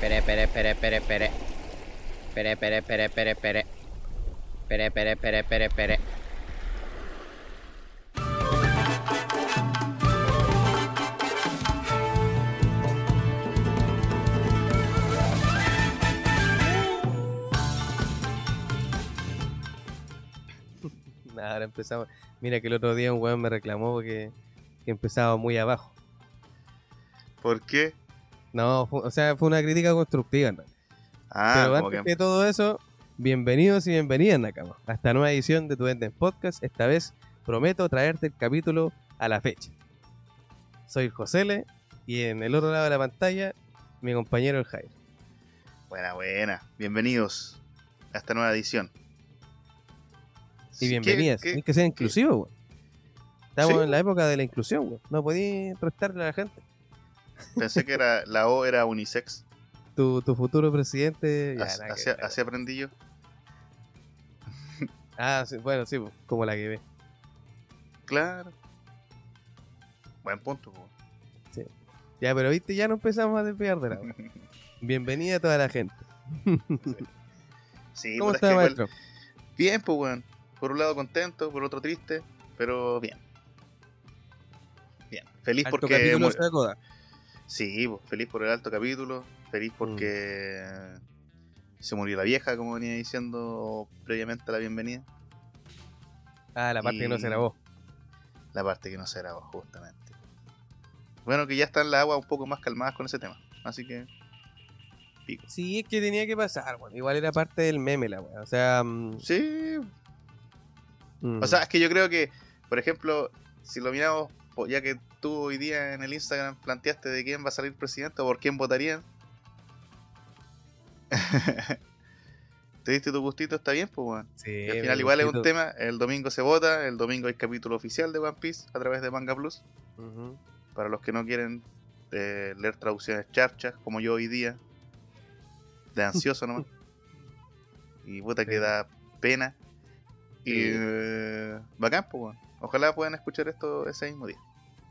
Pere, pere, pere, pere, pere. Pere, pere, pere, pere, pere. Pere, pere, pere, pere, pere. Nada, ahora empezamos. Mira que el otro día un weón me reclamó porque que empezaba muy abajo. ¿Por qué? No, o sea, fue una crítica constructiva. en realidad. Ah, Pero antes que... que todo eso, bienvenidos y bienvenidas, Nakama, a esta nueva edición de Tu Enden Podcast. Esta vez prometo traerte el capítulo a la fecha. Soy Josele y en el otro lado de la pantalla, mi compañero el Jairo. Buena, buena. Bienvenidos a esta nueva edición. Y bienvenidas. ¿qué- qué- Tienes que ser inclusivo, weón. Estamos Sí. en la época de la inclusión, weón. No podías prestarle a la gente. Pensé que era, la O era unisex. Tu, tu futuro presidente. ya, que aprendí yo. Ah, sí, bueno, sí, pues, como la que ve. Claro. Buen punto. po. Ya, pero viste, ya no empezamos a desviar de la. Bienvenida a toda la gente. Sí, ¿Cómo puta, es está, igual- maestro? Bien, pues, weón. Por un lado contento, por otro triste, pero bien. Bien. Feliz Alto porque... capítulo mu- se acoda. Sí, pues, feliz por el alto capítulo. Feliz porque se murió la vieja, como venía diciendo previamente a la bienvenida. Ah, la parte que no se grabó. La parte que no se grabó, justamente. Bueno, que ya están las aguas un poco más calmadas con ese tema. Así que. Pico. Sí, es que tenía que pasar, weón. Igual era parte del meme, la weá. O sea. mm, Sí. mm, O sea, es que yo creo que, por ejemplo, si lo miramos, ya que tú hoy día en el Instagram planteaste de quién va a salir presidente o por quién votarían. Te diste tu gustito, está bien, pues, weón. sí, Y al final igual es un tema, el domingo se vota, el domingo hay capítulo oficial de One Piece a través de Manga Plus, para los que no quieren eh, leer traducciones charchas, como yo hoy día, de ansioso nomás. Y puta que Sí. da pena. Y Sí. eh, bacán, pues, weón. Ojalá puedan escuchar esto ese mismo día.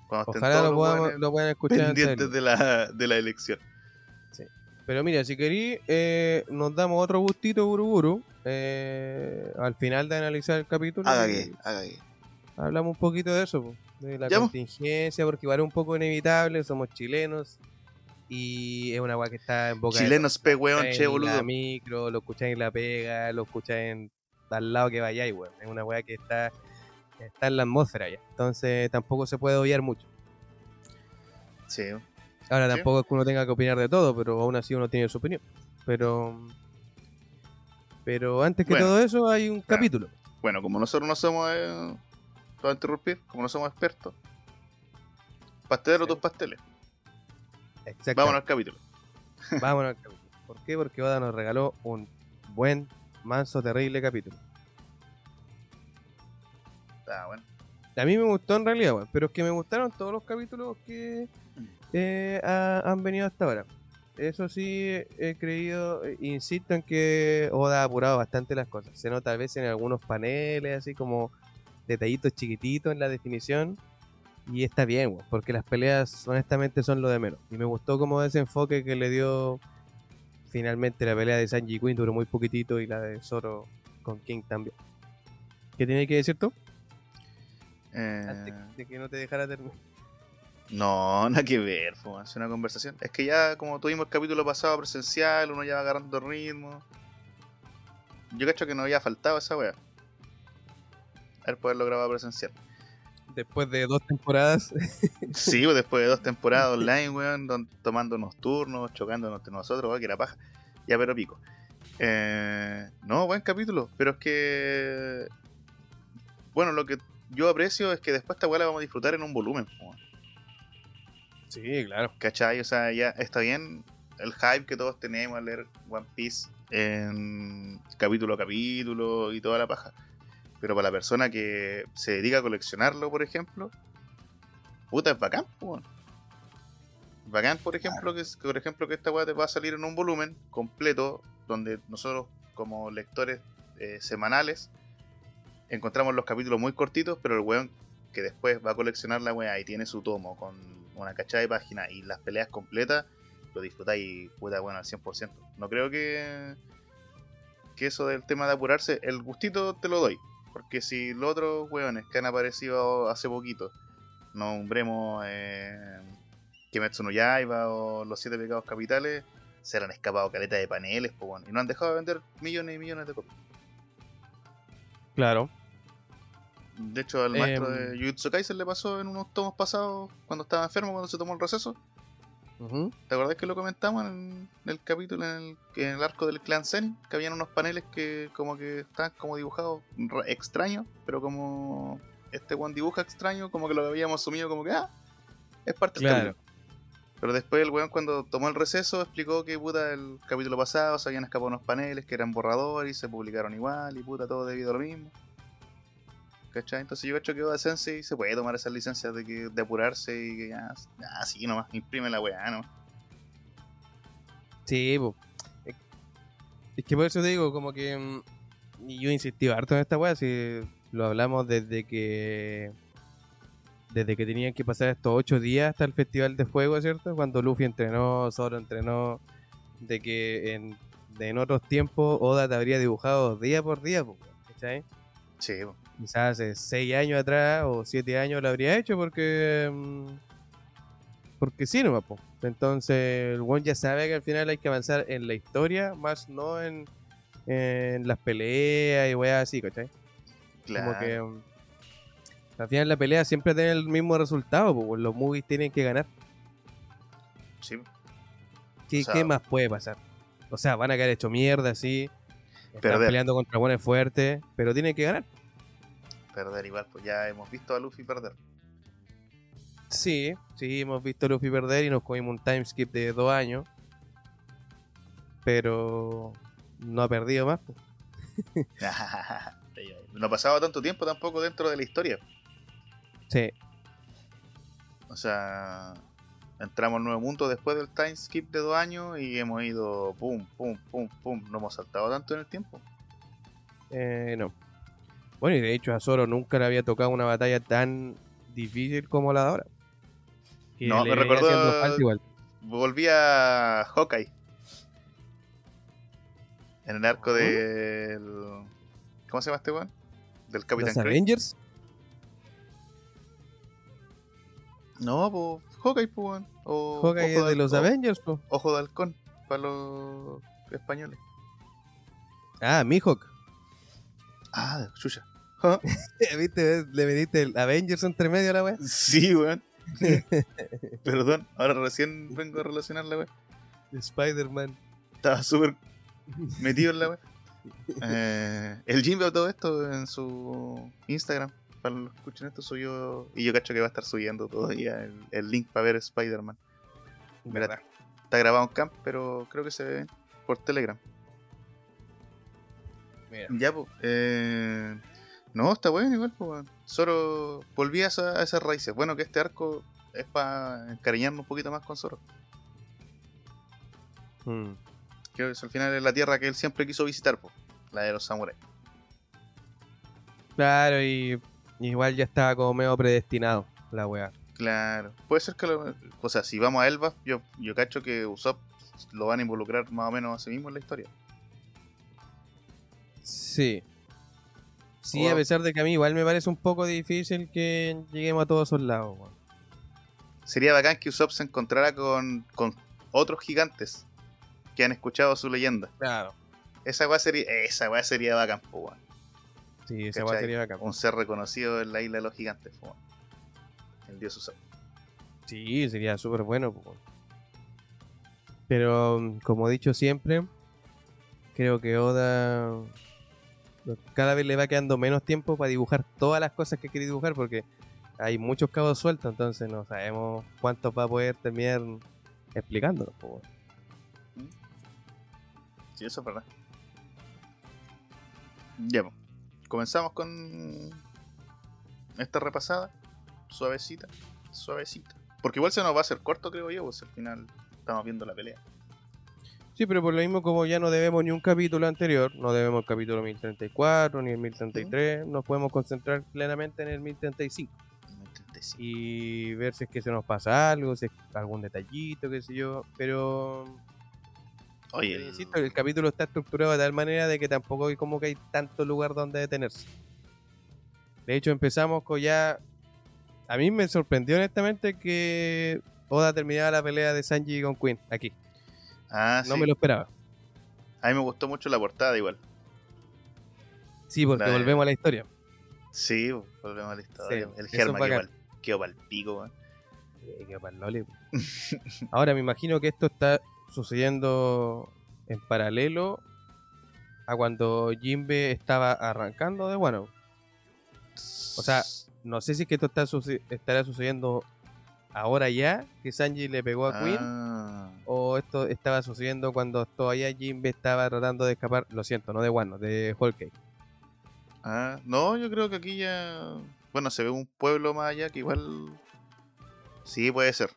Cuando Ojalá lo, podamos- lo puedan escuchar pendientes de la, de la elección. Pero mira, si querí, eh, nos damos otro gustito, Buruburu. Eh, al final de analizar el capítulo. Haga que, haga que. Hablamos un poquito de eso, de la contingencia, porque igual es un poco inevitable, somos chilenos. Y es una weá que está en boca Chilenos pe weón, che en la boludo. micro, lo escucháis en la pega, lo escucháis en al lado que vayáis, weón. Es una weá que está, está en la atmósfera ya. Entonces tampoco se puede obviar mucho. Sí. Ahora Sí. tampoco es que uno tenga que opinar de todo, pero aún así uno tiene su opinión. Pero pero antes que Bueno, todo eso hay un capítulo. Bueno, como nosotros no somos. Eh, a interrumpir, como no somos expertos. Pastelero Sí. tus pasteles. Exacto. Vámonos al capítulo. Vámonos al capítulo. ¿Por qué? Porque Oda nos regaló un buen, manso, terrible capítulo. Ah. A mí me gustó en realidad, pero es que me gustaron todos los capítulos que eh, ha- han venido hasta ahora. Eso sí, he creído, eh, insisto en que Oda ha apurado bastante las cosas. Se nota a veces en algunos paneles, así como detallitos chiquititos en la definición. Y está bien, weón, porque las peleas honestamente son lo de menos. Y me gustó como ese enfoque que le dio finalmente la pelea de Sanji Queen duró muy poquitito y la de Zoro con King también. ¿Qué tiene que decir tú? Eh, Antes de que no te dejara terminar. no, nada que ver, fue una conversación. Es que ya, como tuvimos el capítulo pasado presencial, uno ya va agarrando ritmo. Yo cacho que no había faltado esa wea. Haber poderlo grabar presencial. Después de dos temporadas. Sí, pues, después de dos temporadas online, weón, don- tomándonos turnos, chocándonos entre nosotros, weón, que era paja. Ya, pero pico. Eh, no, buen capítulo, pero es que. Bueno, lo que yo aprecio es que después esta weá la vamos a disfrutar en un volumen, weón. Sí, claro. ¿Cachai? O sea, ya está bien el hype que todos tenemos al leer One Piece en capítulo a capítulo y toda la paja. Pero para la persona que se dedica a coleccionarlo, por ejemplo, puta, es bacán, weón. Bacán, por ejemplo, que, por ejemplo, que esta weá te va a salir en un volumen completo, donde nosotros, como lectores eh, semanales, encontramos los capítulos muy cortitos, pero el weón que después va a coleccionar la weá y tiene su tomo con una cachada de página y las peleas completas, lo disfrutáis puta bueno al 100%. No creo que que eso del tema de apurarse, el gustito te lo doy. Porque si los otros weones que han aparecido hace poquito, nombremos eh, Kimetsu no Yaiba o Los Siete Pecados Capitales, se le han escapado caleta de paneles, y no han dejado de vender millones y millones de copias. Claro. De hecho, al maestro Em. de Jujutsu Kaisen le pasó en unos tomos pasados, cuando estaba enfermo, cuando se tomó el receso. ¿Te acordás que lo comentamos en el capítulo, en el, en el arco del clan Zen? Que habían unos paneles que como que estaban como dibujados ra- extraños, pero como este one dibuja extraño, como que lo habíamos asumido como que, ah, es parte del capítulo. Pero después el weón cuando tomó el receso explicó que puta el capítulo pasado se habían escapado unos paneles que eran borradores y se publicaron igual y puta todo debido a lo mismo. ¿Cachai? Entonces yo cacho que Oda Sensei se puede tomar esas licencias de, que, de apurarse y que ya, ya sí nomás, imprime la weá, ¿no? Sí, po. Es- que por eso te digo, como que. mm, Y yo insistí harto en esta weá, si lo hablamos desde que. Desde que tenían que pasar estos ocho días hasta el Festival de Fuego, ¿cierto? Cuando Luffy entrenó, Zoro entrenó. De que en, de en otros tiempos Oda te habría dibujado día por día, ¿cachai? Sí. Quizás hace seis años atrás o siete años lo habría hecho porque. mm, Porque sí, nomás, po. Entonces, el one ya sabe que al final hay que avanzar en la historia, más no en, en las peleas y weas así, ¿cachai? claro. Como que. mm, al final la pelea siempre tiene el mismo resultado, pues los movies tienen que ganar. Sí, ¿Qué, O sea- qué más puede pasar? O sea, van a quedar hecho mierda, sí. Están Perder. peleando contra buenos fuertes, pero tienen que ganar. Perder igual, pues ya hemos visto a Luffy perder. Sí, sí, hemos visto a Luffy perder y nos comimos un time skip de dos años. Pero no ha perdido más. po. no ha pasado tanto tiempo tampoco dentro de la historia. Sí, O sea, entramos al nuevo mundo después del time skip de dos años y hemos ido pum, pum, pum, pum. No hemos saltado tanto en el tiempo. eh, no. Bueno, y de hecho a Zoro nunca le había tocado una batalla tan difícil como la de ahora. Que No, me recordó- igual. Volví a Hawkeye. En el arco del. ¿Cómo se llama este weón? Del Capitán ¿Los. Avengers? No, pues Hawkeye, pues weón. O Hawkeye de los o- Avengers, po. Ojo de halcón para los españoles. Ah, Mihawk. Ah, chucha. ¿Viste? Le metiste el Avengers entre medio a la wea. Sí, weón. Perdón, ahora recién vengo a relacionar la weón. Spider-Man. Estaba súper metido en la weón. Eh, el Jim veo todo esto en su Instagram. Para los que escuchen esto, subió. Y yo cacho que va a estar subiendo todavía el, el link para ver Spider-Man. Mira, está grabado en camp, pero creo que se ve por Telegram. Mira. Ya, pues. Eh... No, está bueno igual, pues. weón. Zoro volví a, esa- a esas raíces. Bueno, que este arco es para encariñarnos un poquito más con Zoro. Mm. Que es, al final es la tierra que él siempre quiso visitar, pues. La de los samuráis. Claro, y igual ya estaba como medio predestinado la wea. Claro. Puede ser que lo... O sea, si vamos a Elba, yo, yo cacho que Usopp lo van a involucrar más o menos a sí mismo en la historia. Sí. Sí, O- a pesar de que a mí igual me parece un poco difícil que lleguemos a todos esos lados. weón. Sería bacán que Usopp se encontrara con, con otros gigantes que han escuchado su leyenda. Claro. Esa weá sería, esa weá sería bacán, weón. Sí, esa weá sería bacán. Un ser reconocido en la isla de los gigantes. El dios Usopp. Sí, sería súper bueno. po. Pero, mm, como he dicho siempre, creo que Oda cada vez le va quedando menos tiempo para dibujar todas las cosas que quiere dibujar porque hay muchos cabos sueltos, entonces no sabemos cuántos va a poder terminar explicándonos. po. Sí, eso es verdad. Ya. Comenzamos con esta repasada. Suavecita. Suavecita. Porque igual se nos va a hacer corto, creo yo, pues al final estamos viendo la pelea. Sí, pero por lo mismo como ya no debemos ni un capítulo anterior, no debemos el capítulo 1034 ni el 1033, nos podemos concentrar plenamente en el 1035. sí. y ver si es que se nos pasa algo, si es algún detallito, qué sé yo. Pero, Oye, pero el- insisto, el capítulo está estructurado de tal manera de que tampoco hay como que hay tanto lugar donde detenerse. De hecho, empezamos con ya. A mí me sorprendió honestamente que Oda terminara la pelea de Sanji con Queen aquí. Ah, No sí. me lo esperaba. A mí me gustó mucho la portada igual. Sí, porque La de- volvemos a la historia. Sí, volvemos a la historia. Sí, el Germa es quedó quedó pa'l pico. Eh, qué pa'l loli, po. Ahora me imagino que esto está sucediendo en paralelo a cuando Jimbe estaba arrancando de bueno. O sea, no sé si es que esto está suce- estará sucediendo ahora ya, que Sanji le pegó a Queen, Ah, o esto estaba sucediendo cuando todavía Jimbe estaba tratando de escapar, lo siento, no de Wano, de Whole Cake. ah, no, yo creo que aquí ya. Bueno, se ve un pueblo más allá que igual. Sí, puede ser.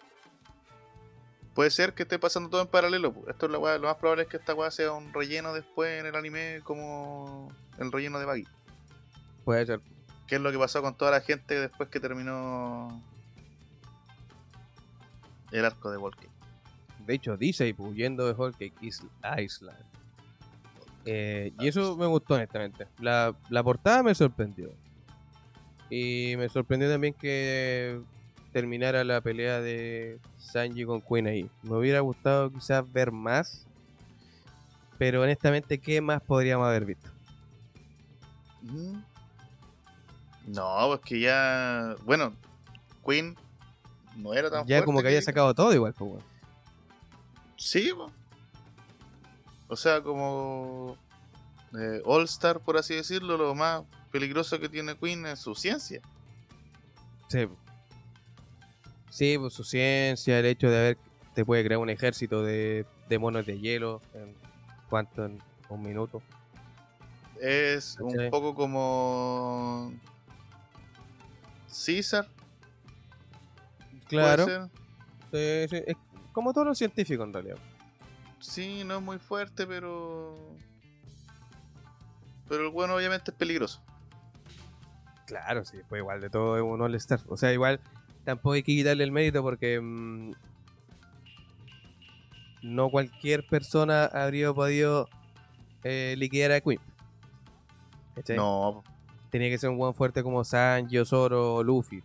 Puede ser que esté pasando todo en paralelo. Esto es la weá- lo más probable es que esta weá sea un relleno después en el anime como el relleno de Baggy. Puede ser. ¿Qué es lo que pasó con toda la gente después que terminó el arco de Walking? De hecho, dice huyendo de Whole Cake Is- Island. Eh, y eso me gustó honestamente. La, la portada me sorprendió. Y me sorprendió también que terminara la pelea de Sanji con Queen ahí. Me hubiera gustado quizás ver más. Pero honestamente, ¿qué más podríamos haber visto? Mm. No, pues que ya. Bueno, Queen no era tan Ya fuerte como que había sacado todo igual, pues, weón. Sí, po. O sea, como. eh, All Star, por así decirlo, lo más peligroso que tiene Queen es su ciencia. Sí. Sí, pues su ciencia, el hecho de haber, te puede crear un ejército de, de monos de hielo en cuánto, en un minuto. Es un poco como. César. Claro, sí, sí, es como todos los científicos en realidad. Sí, no es muy fuerte, pero. Pero el bueno, obviamente, es peligroso. Claro, sí, pues igual de todo es un All-Star. O sea, igual tampoco hay que quitarle el mérito porque mm, no cualquier persona habría podido eh, liquidar a Queen. ¿Cachai? No, tenía que ser un buen fuerte como Sanji, Zoro o Luffy.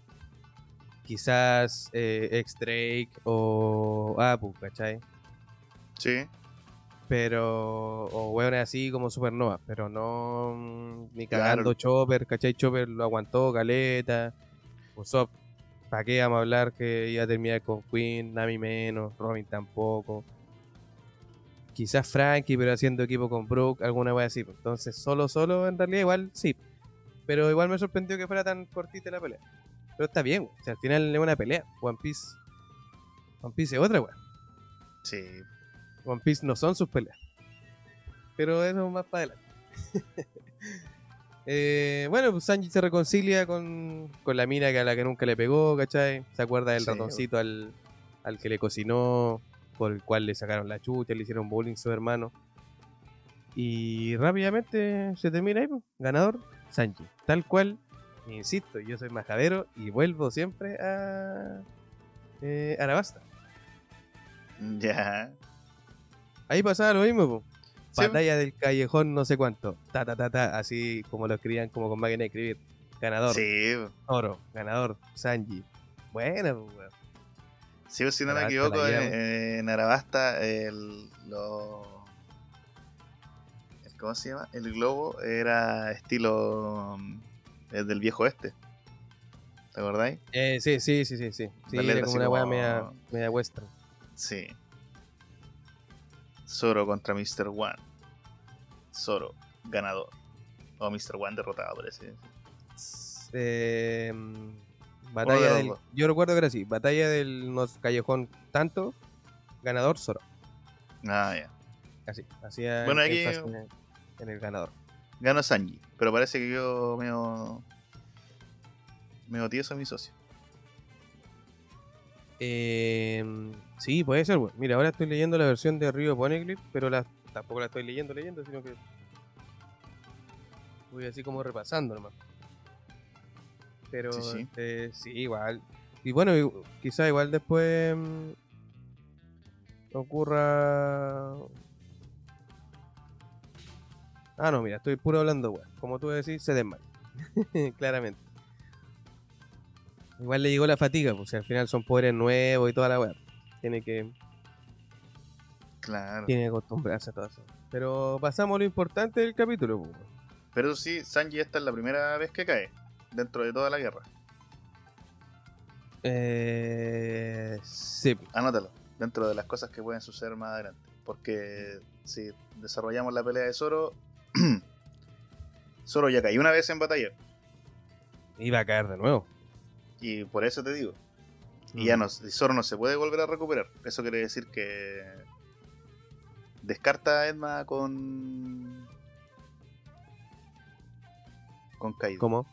Quizás eh, X-Drake o Apu, ¿cachai? sí. Pero, o weones así como Supernova, pero no mm, ni Claro. cagando Chopper, ¿cachai? Chopper lo aguantó, Caleta. Usopp, ¿para qué vamos a hablar que iba a terminar con Queen? Nami menos, Robin tampoco. Quizás Frankie, pero haciendo equipo con Brook, alguna wea así. Entonces, solo, solo, en realidad, igual sí. Pero igual me sorprendió que fuera tan cortita la pelea. Pero está bien, o sea, al final es una pelea. One Piece. One Piece es otra wea. Sí. One Piece no son sus peleas. Pero eso más para adelante. Eh, bueno, pues Sanji se reconcilia con, con la mina que a la que nunca le pegó, ¿cachai? Se acuerda del Sí, ratoncito al, al que le cocinó, por el cual le sacaron la chucha, le hicieron bullying a su hermano. Y rápidamente se termina ahí, pues, ganador, Sanji. Tal cual, insisto, yo soy majadero y vuelvo siempre a eh, Arabasta. Ya. Ahí pasaba lo mismo, po. Sí, Batalla del callejón no sé cuánto. Ta ta ta ta, así como lo escribían como con máquina de escribir. Ganador, Sí, oro, ganador, Sanji. Bueno, pues, weón. sí, si no me equivoco, en, lleva. en Arabasta, el, lo, el- ¿Cómo se llama? El globo era estilo. El del viejo este. ¿Te acordáis? Eh, sí, sí, sí, sí, sí. Sí, era así como una weá media, media western. Sí. Zoro contra Mr. One. Zoro, ganador. O Mr. One derrotado, parece. Eh, batalla de del. dos. Yo recuerdo que era así. Batalla del nos callejón tanto. Ganador Zoro. Ah, ya. Así. Hacía Bueno, aquí- en el ganador. Ganó Sanji. Pero parece que yo medio. medio tieso mi socio. Eh, sí, puede ser, weón. Mira, ahora estoy leyendo la versión de Río Poneglyph, pero la, tampoco la estoy leyendo, leyendo, sino que voy así como repasando nomás. Pero Sí, sí. eh, sí, igual. Y bueno, quizá igual después mm, ocurra. Ah, no, mira, estoy puro hablando, weón. Como tú decís, se desmaya. Claramente. Igual le llegó la fatiga, pues si al final son poderes nuevos y toda la weá. Tiene que, Claro. tiene que acostumbrarse a todo eso. Pero pasamos a lo importante del capítulo, pues. Pero eso sí, Sanji esta es la primera vez que cae dentro de toda la guerra. Eh, sí, Anótalo, dentro de las cosas que pueden suceder más adelante. Porque si desarrollamos la pelea de Zoro, Zoro ya cayó una vez en batalla. iba a caer de nuevo. Y por eso te digo. Y ya no, Zoro no se puede volver a recuperar. Eso quiere decir que descarta a Edma con con Kaido. ¿Cómo?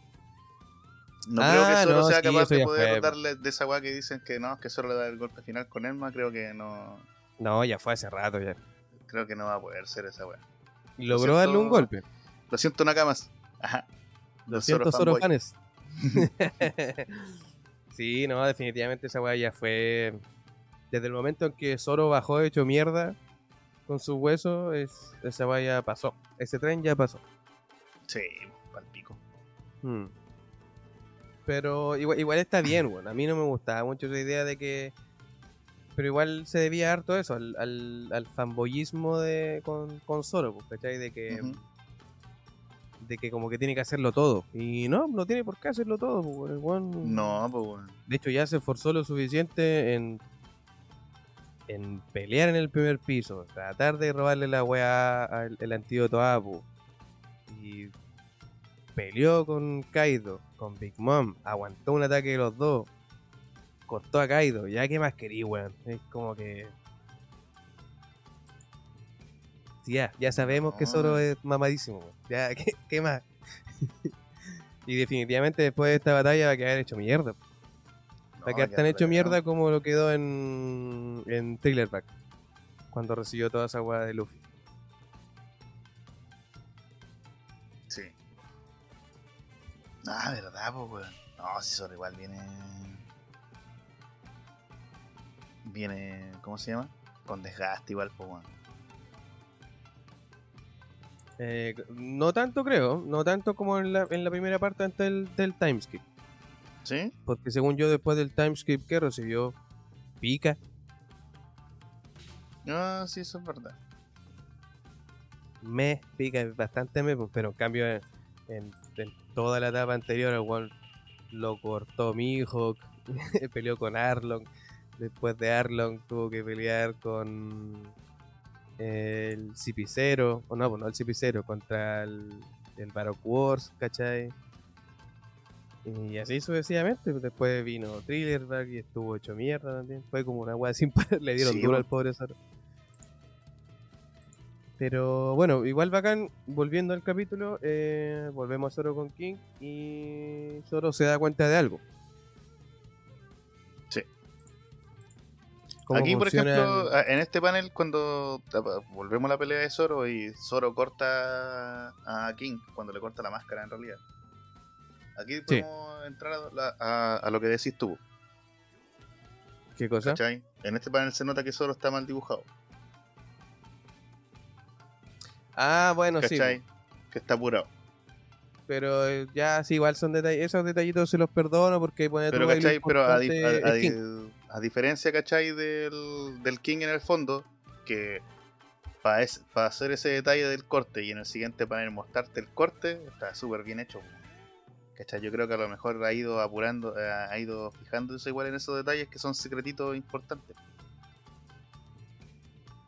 No creo que Ah, Zoro no, sea sí, capaz de poder darle de esa weá que dicen que no, que Zoro le da el golpe final con Edma. Creo que no, No, ya fue hace rato ya. creo que no va a poder ser esa weá. Logró darle un golpe. Lo siento, Nakamas. Ajá. Lo siento, Zoro fans. sí, no, definitivamente esa weá ya fue. Desde el momento en que Zoro bajó hecho mierda con sus huesos, es, esa weá ya pasó. Ese tren ya pasó. Sí, palpico. Hmm. Pero igual, igual está bien, weón. A mí no me gustaba mucho esa idea de que. Pero igual se debía harto eso, al, al, al fanboyismo de, con, con Zoro, pues, ¿cachai? De que. De que como que tiene que hacerlo todo. Y no, no tiene por qué hacerlo todo. pues, weón- No, pues weón. De hecho, ya se esforzó lo suficiente en, en pelear en el primer piso, tratar de robarle la weá al el antídoto a Apu. Y peleó con Kaido, con Big Mom, aguantó un ataque de los dos, cortó a Kaido. Ya, ¿qué más querí, weón? Es como que. Sí, ya, ya sabemos que. Zoro es mamadísimo, weón. Ya, ¿qué, qué más? y definitivamente después de esta batalla va a quedar hecho mierda. Va a quedar tan hecho mierda como lo quedó en, en Thriller-Back. Cuando recibió toda esa weá de Luffy. Sí. Ah, verdad, pues weón. No, si Zoro igual viene. Viene. ¿Cómo se llama? Con desgaste igual, pues weón. Eh, no tanto creo, no tanto como en la, en la primera parte antes del, del timeskip. ¿Sí? Porque según yo después del timeskip que recibió pica. Ah, sí, eso es verdad. Me pica bastante me, pues, pero en cambio en, en- en toda la etapa anterior el lo cortó Mihawk, peleó con Arlong, después de Arlong tuvo que pelear con el Cipicero, o no, no el Cipicero, contra el, el Baroque Wars, ¿cachai? Y así sucesivamente, pues, después vino Thrillerback y estuvo hecho mierda también, fue como una weá sin parar, le dieron Sí, duro al pobre Zoro. Pero bueno, igual bacán, volviendo al capítulo, eh, volvemos a Zoro con King y Zoro se da cuenta de algo. Aquí, por ejemplo, en este panel, cuando volvemos a la pelea de Zoro y Zoro corta a King, cuando le corta la máscara en realidad. Aquí podemos entrar a, la- a- a lo que decís tú, ¿Qué cosa? ¿cachai? En este panel se nota que Zoro está mal dibujado, Ah, bueno, sí. ¿cachai? Que está apurado. Pero eh, ya, sí, igual son detalles. Esos detallitos se los perdono porque pone Pero, ¿cachai? Pero a, a- a diferencia, ¿cachai? Del, del King en el fondo, que para hacer ese detalle del corte y en el siguiente panel mostrarte el corte, está súper bien hecho. ¿Cachai? Yo creo que a lo mejor ha ido apurando, eh, ha ido fijándose igual en esos detalles que son secretitos importantes.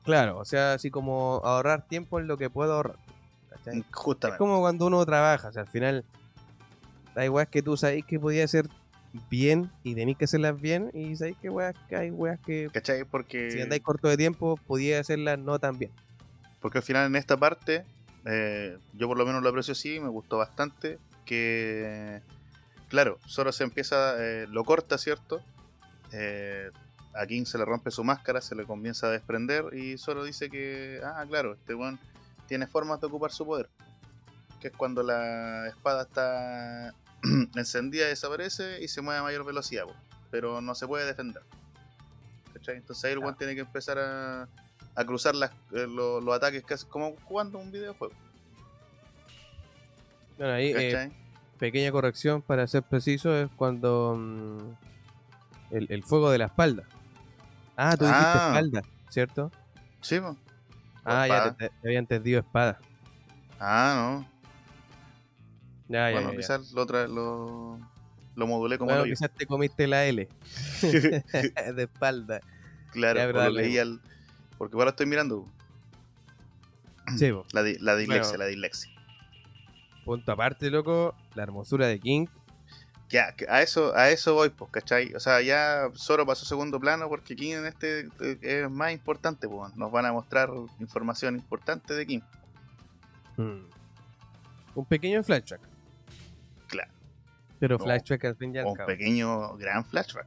Claro, o sea, así como ahorrar tiempo en lo que puedo ahorrar. ¿cachai? Es Justamente. como cuando uno trabaja, o sea, al final hay weas que tú sabes que podía hacer bien y tenéis que hacerlas bien y sabéis que weas que hay weas que ¿Cachai? Porque, si andáis corto de tiempo podía hacerlas no tan bien. porque al final en esta parte, eh, yo por lo menos lo aprecio así, me gustó bastante, que, claro, Zoro se empieza, eh, lo corta, ¿cierto? Eh, a King se le rompe su máscara, se le comienza a desprender y Zoro dice que, ah, claro, este weón tiene formas de ocupar su poder. Que es cuando la espada está encendida desaparece y se mueve a mayor velocidad, po, pero no se puede defender. ¿Cachai? Entonces ahí el tiene que empezar a, a cruzar las, eh, lo- los ataques casi como jugando un videojuego. Bueno, ahí, eh, pequeña corrección para ser preciso, es cuando mm, el, el fuego de la espalda. Ah, tú dijiste Ah. espalda, ¿cierto? sí, po. Ah, ya Espada. te, te había entendido espada. Ah, no. Ya, bueno, ya, ya. quizás lo, otra- lo, lo modulé como Bueno, lo quizás te comiste la L de espalda. Claro, Ya, lo leí al. Porque ahora estoy mirando. Sí. La, di- la dislexia, Bueno. la dislexia. punto aparte, loco, la hermosura de King. Ya, a eso, a eso voy, pues, ¿cachai? O sea, ya Zoro pasó segundo plano porque King en este eh, es más importante, pues. Nos van a mostrar información importante de King. Mm. Un pequeño flashback. Pero No. flashback al fin y al un cabo. pequeño, gran flashback.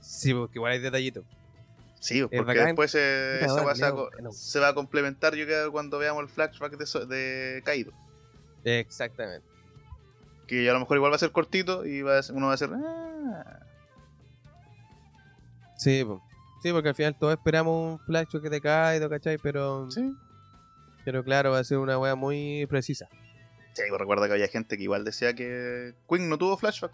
Sí, porque igual hay detallitos. Sí, porque bacán. después se, va a se va complementar, yo creo, cuando veamos el flashback de, So- de Kaido. Exactamente. Que a lo mejor igual va a ser cortito y va a ser- uno va a ser. "Ah". Sí, po. sí, porque al final todos esperamos un flashback de Kaido, ¿cachai? Pero, Sí. pero claro, va a ser una wea muy precisa. Sí, pues recuerda que había gente que igual decía que Queen no tuvo flashback.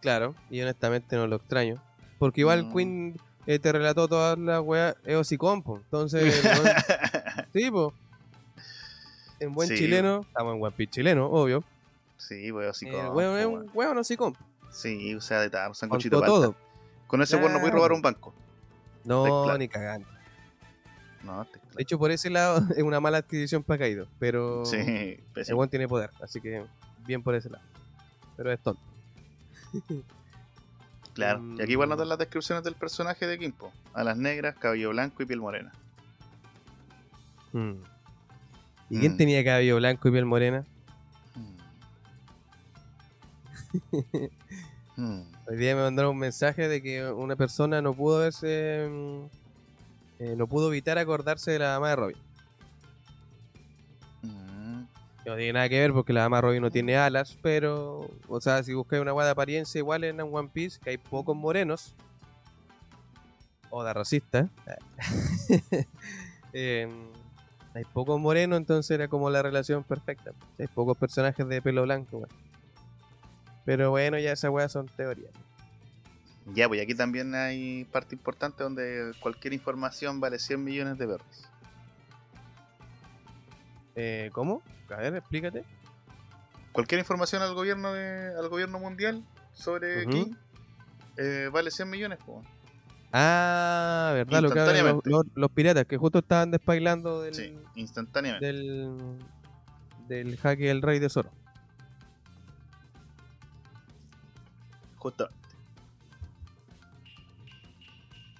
Claro, y honestamente no lo extraño. Porque igual Mm. Queen eh, te relató todas las weas Eosicon, po. Entonces, weón- sí, po. En buen Sí. chileno, estamos en One Piece chileno, obvio. sí, pues así el como. weón es un weón Osicon. Sí, o sea, de tal, Con sancochito. Con ese weón no puede robar un banco. No, ni cagando. No, está claro. De hecho, por ese lado es una mala adquisición para Kaido. Pero Sí, el tiene poder, así que bien por ese lado. Pero es tonto. Claro. Y aquí igual Mm. notan las descripciones del personaje de Kimpo. Alas negras, cabello blanco y piel morena. Mm. ¿Y quién Mm. tenía cabello blanco y piel morena? Mm. Hoy día me mandaron un mensaje de que una persona no pudo verse. Eh, no pudo evitar acordarse de la dama de Robin. Mm. No tiene nada que ver porque la dama de Robin no tiene alas, pero. O sea, si buscáis una guada de apariencia igual en One Piece, que hay pocos morenos. O de racista. eh, hay pocos morenos, entonces era como la relación perfecta. Hay pocos personajes de pelo blanco. Pero bueno, ya esas weas son teorías. Ya, pues aquí también hay parte importante donde cualquier información vale 100 millones de verdes. Eh, ¿Cómo? A ver, explícate. Cualquier información al gobierno de, al gobierno mundial sobre. King eh, vale 100 millones. pues. Ah, ¿verdad? Lo que hablan los, los- piratas que justo estaban despailando del, Sí, instantáneamente. del, del jaque del rey de Zoro. Justo.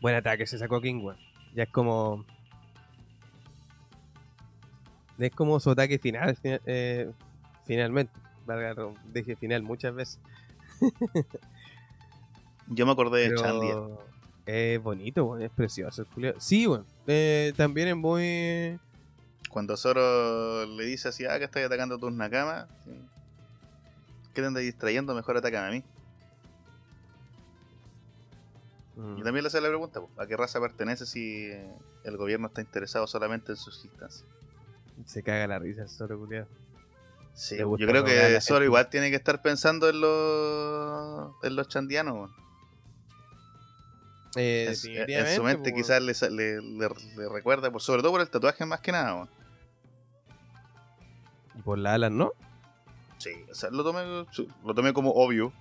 Buen ataque se sacó King, weón. Ya es como. Es como su ataque final, fina- eh, finalmente. Valga, dije final muchas veces. Yo me acordé de Chandia. es bonito, es precioso. Sí, weón. Eh, también es muy. Cuando Zoro le dice así, ah, que estoy atacando a tus nakamas. ¿Qué te andas distrayendo? Mejor atacan a mí. Mm. Y también le hace la pregunta, ¿a qué raza pertenece si el gobierno está interesado solamente en sus instancias? Se caga la risa el Zoro, culiao. Sí, yo creo que Zoro gente. igual tiene que estar pensando en los, en los chandianos. Eh, En, su- en definitivamente, su mente quizás le, sa- le- le- le recuerda, por, sobre todo por el tatuaje más que nada. Y por la alas, ¿no? Sí, o sea, lo tomé, lo tomé como obvio,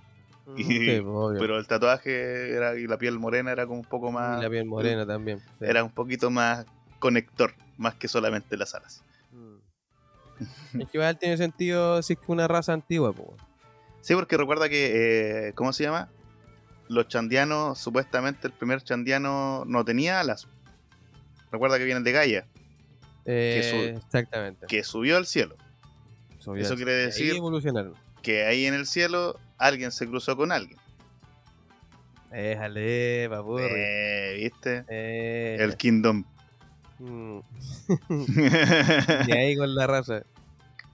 Y- Sí, pues, pero el tatuaje era, y la piel morena era como un poco más... Y la piel morena también. sí. Era un poquito más conector, más que solamente las alas. Mm. Es que igual tiene sentido si es que una raza antigua, po. Sí, porque recuerda que, eh, ¿cómo se llama? Los chandianos, supuestamente el primer chandiano no tenía alas. Recuerda que vienen de Gaia, Eh, exactamente. que subió al cielo. Subió eso al- quiere ahí decir- evolucionaron. Que ahí en el cielo alguien se cruzó con alguien. Déjale, papurri. Eh, ¿Viste? Eh, El Kingdom. mm. Y ahí con la raza.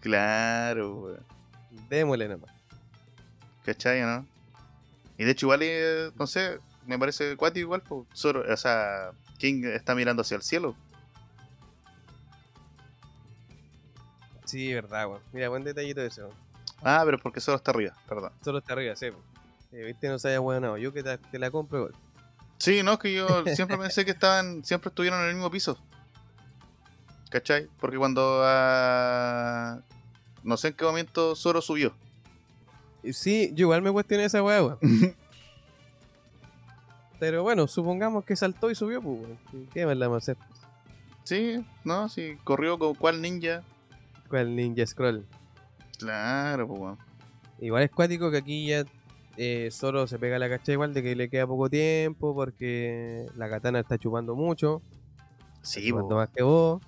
Claro, weón. Démosle nomás. ¿Cachai, no? Y de hecho, igual, eh, no sé, me parece cuático igual, pues, Zoro- o sea, King está mirando hacia el cielo. Sí, verdad, weón. Mira, buen detallito ese, weón. Ah, pero porque Zoro está arriba, perdón. Solo está arriba, sí. Eh, Viste, no se haya weonado. Yo que te, te la compro, igual. Sí, no, es que yo siempre pensé que estaban, siempre estuvieron en el mismo piso. ¿Cachai? Porque cuando ah, no sé en qué momento Zoro subió. Sí, yo igual me cuestioné esa weón. Pero bueno, supongamos que saltó y subió, pues, weón. ¿Y ¿Qué más le vamos a hacer? sí, no, sí, corrió con cuál ninja. ¿Cuál Ninja Scroll? Claro, pues. Igual es cuático que aquí ya eh, solo se pega la cacha igual de que le queda poco tiempo porque la katana está chupando mucho, Sí, chupando po, más que vos.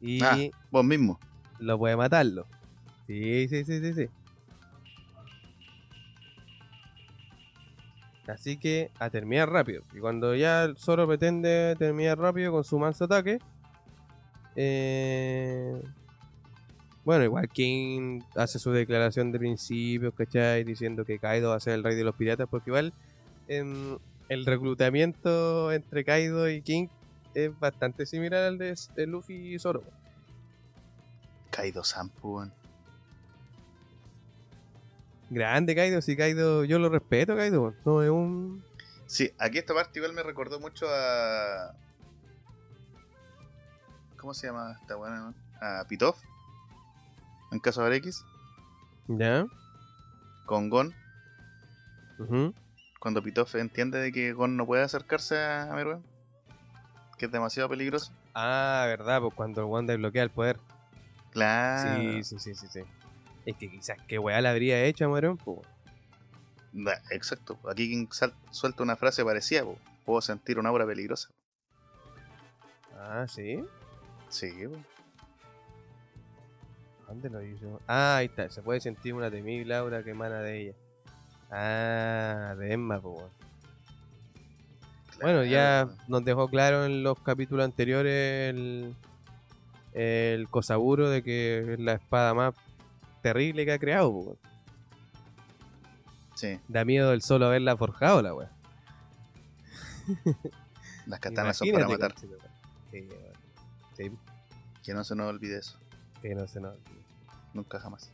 Y Ah. vos mismo. lo puede matarlo. Sí, sí, sí, sí, sí. Así que a terminar rápido. Y cuando ya el Zoro pretende terminar rápido con su manso ataque, eh, bueno, igual King hace su declaración de principios, ¿cachai? Diciendo que Kaido va a ser el rey de los piratas, porque igual em, el reclutamiento entre Kaido y King es bastante similar al de, de Luffy y Zoro. Kaido weón. Grande Kaido, si Kaido, yo lo respeto, Kaido, no es un... Sí, aquí esta parte igual me recordó mucho a. ¿Cómo se llama esta buena? A Pitov. En caso de X. ¿Ya? Con Gon. ujú. Cuando Pitov entiende de que Gon no puede acercarse a, Meruem. Que es demasiado peligroso. Ah, verdad, pues cuando el Wanda bloquea el poder. Claro. Sí, sí, sí, sí, sí. Es que quizás qué weá le habría hecho a Morón, pues. Exacto. Aquí quien suelta una frase parecida. po. Puedo sentir una aura peligrosa. Ah, sí. Sí, po. ¿Dónde lo hizo? Ah, ahí está. Se puede sentir una temible aura que emana de ella. Ah, de Emma, pues. weón. Bueno, ya nos dejó claro en los capítulos anteriores el, el Kosaburo de que es la espada más terrible que ha creado, pues. Sí, Da miedo el solo haberla forjado, la weá. las katanas son para matar. weón. Sí, Que no se nos olvide eso. que no se nos Nunca jamás.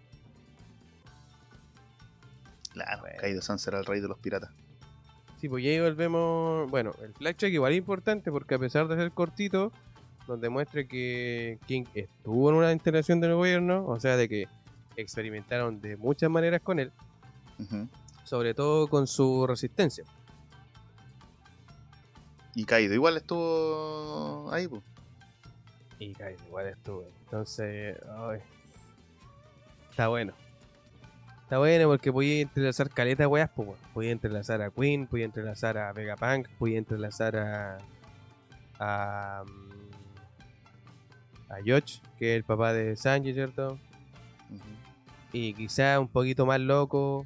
Claro, Bueno. Kaido San será el rey de los piratas. Sí, pues ya ahí volvemos. Bueno, el flashback igual es importante porque a pesar de ser cortito, nos demuestra que King estuvo en una instalación del gobierno, o sea, de que experimentaron de muchas maneras con él, sobre todo con su resistencia. Y Kaido igual estuvo ahí, pues. Y Kaido igual estuvo. Entonces, ay, está bueno. Está bueno porque podía entrelazar caleta de weas, pues, weón. podía entrelazar a Queen, podía entrelazar a Vegapunk, podía entrelazar a. a. mm, a Yoch, que es el papá de Sanji, ¿cierto? Y quizá un poquito más loco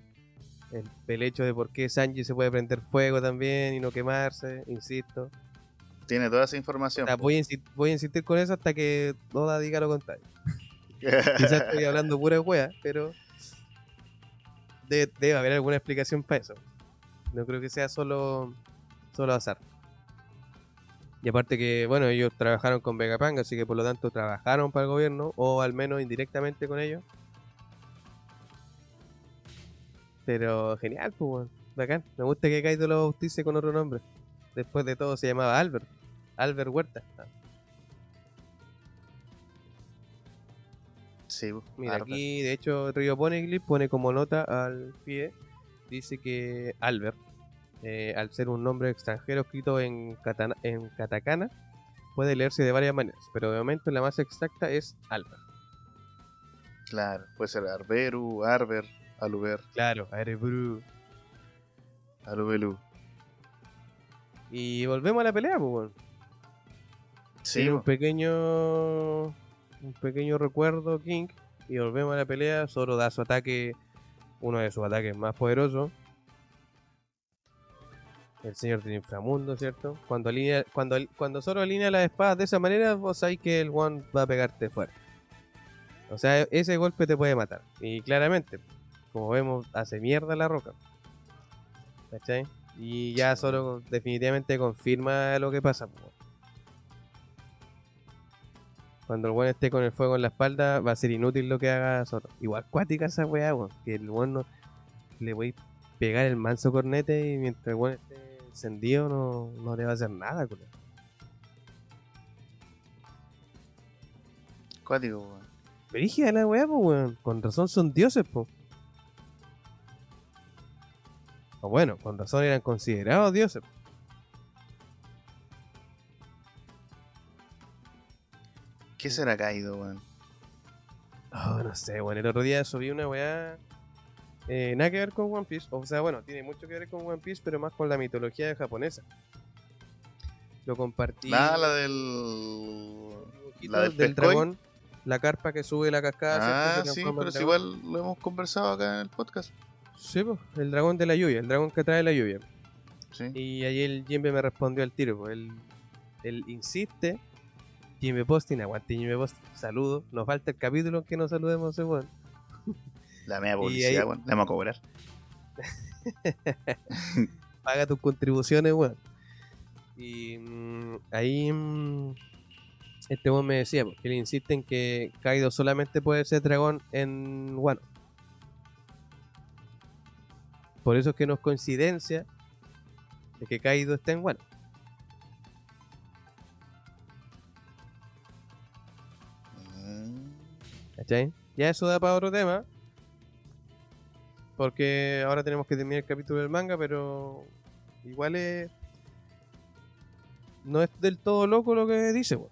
el, el hecho de por qué Sanji se puede prender fuego también y no quemarse, insisto. Tiene toda esa O información. sea, voy, a voy a insistir con eso hasta que Oda diga lo contrario. Quizás estoy hablando pura wea, pero debe, haber alguna explicación para eso. No creo que sea solo, solo azar. Y aparte que, bueno, ellos trabajaron con Vegapunk, así que por lo tanto trabajaron para el gobierno, o al menos indirectamente con ellos. Pero genial, pues. Bacán. Me gusta que Kaido lo bautice con otro nombre. Después de todo se llamaba Albert. Albert Huerta. Sí. Mira, aquí de hecho Río Poneglyph pone como nota al pie, dice que Albert, eh, al ser un nombre extranjero escrito en, katana- en katakana, puede leerse de varias maneras, pero de momento la más exacta es Albert. Claro, puede ser Arberu, Arber, Aluber, Claro, Arebru. Alubelu. Y volvemos a la pelea, pues. Sí, Tiene un pequeño un pequeño recuerdo King y volvemos a la pelea, Zoro da su ataque, uno de sus ataques más poderosos. El señor del inframundo, ¿cierto? Cuando alinea, cuando, cuando Zoro alinea las espadas de esa manera, vos sabéis que el one va a pegarte fuerte. O sea, ese golpe te puede matar. Y claramente, como vemos, hace mierda la roca. ¿Cachai? Y ya solo definitivamente confirma lo que pasa. Cuando el buen esté con el fuego en la espalda, va a ser inútil lo que haga Zoro. Igual cuática esa weá, weón. Que el buen no, le voy a pegar el manso cornete y mientras el buen esté encendido no, no le va a hacer nada, culo. Cuático, weón. Brígida la weá, po, weón. Con razón son dioses, po. O bueno, con razón eran considerados dioses. ¿Qué será caído, weón? Oh, no sé, bueno, el otro día subí una weá. eh, nada que ver con One Piece. O sea, bueno, tiene mucho que ver con One Piece, pero más con la mitología japonesa. Lo compartí. Ah, la del. la del del dragón. La carpa que sube la cascada. Ah, sí, pero si igual lo hemos conversado acá en el podcast. Sí, pues, el dragón de la lluvia, el dragón que trae la lluvia. Sí. Y ahí el Jimbe me respondió al tiro. pues, Él, él insiste. Jimbe Postin, aguante Jimbe Postin. Saludo. Nos falta el capítulo en que nos saludemos ese weón. La media publicidad, ahí- weón. La vamos a cobrar. Paga tus contribuciones, weón. Y mm, ahí mm, este weón me decía pues, que él insiste en que Kaido solamente puede ser dragón en Wano. Por eso es que no es coincidencia de que Kaido esté en Wano. ¿Cachai? Ya eso da para otro tema. Porque ahora tenemos que terminar el capítulo del manga, pero igual es. No es del todo loco lo que dice, weón.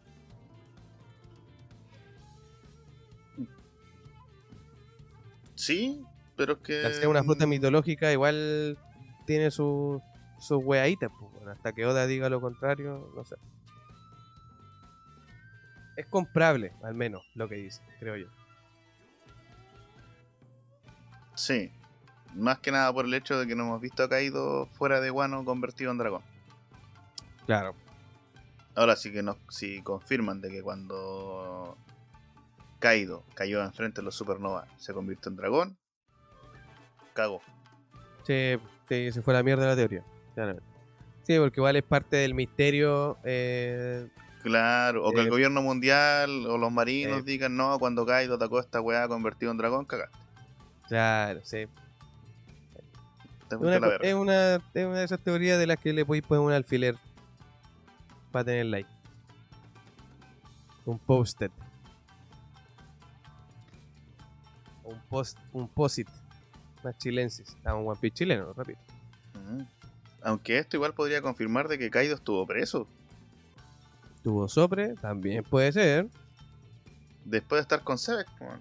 Sí, pero es que. Al ser una fruta mitológica, igual tiene sus sus weaditas, pues, hasta que Oda diga lo contrario, no sé. Es comprable, al menos, lo que dice, creo yo. Sí. Más que nada por el hecho de que no hemos visto a Kaido fuera de Wano convertido en dragón. Claro. Ahora sí que nos, si confirman de que cuando Kaido cayó enfrente de los Supernova se convirtió en dragón, cago. Sí, sí, se fue la mierda la teoría. Sí, porque igual es parte del misterio. eh, Claro, o que el Eh, gobierno mundial o los marinos eh. digan no, cuando Kaido atacó a esta weá convertido en dragón, cagaste. Claro, sí. Una, es, una, es una de esas teorías de las que le podéis poner un alfiler para tener like. Un post-it. Un post, un posit. Más chilensis. Ah, un One Piece chileno, rápido. Ujú. Aunque esto igual podría confirmar de que Kaido estuvo preso Tuvo sopre, también puede ser. después de estar con Sebek. weón.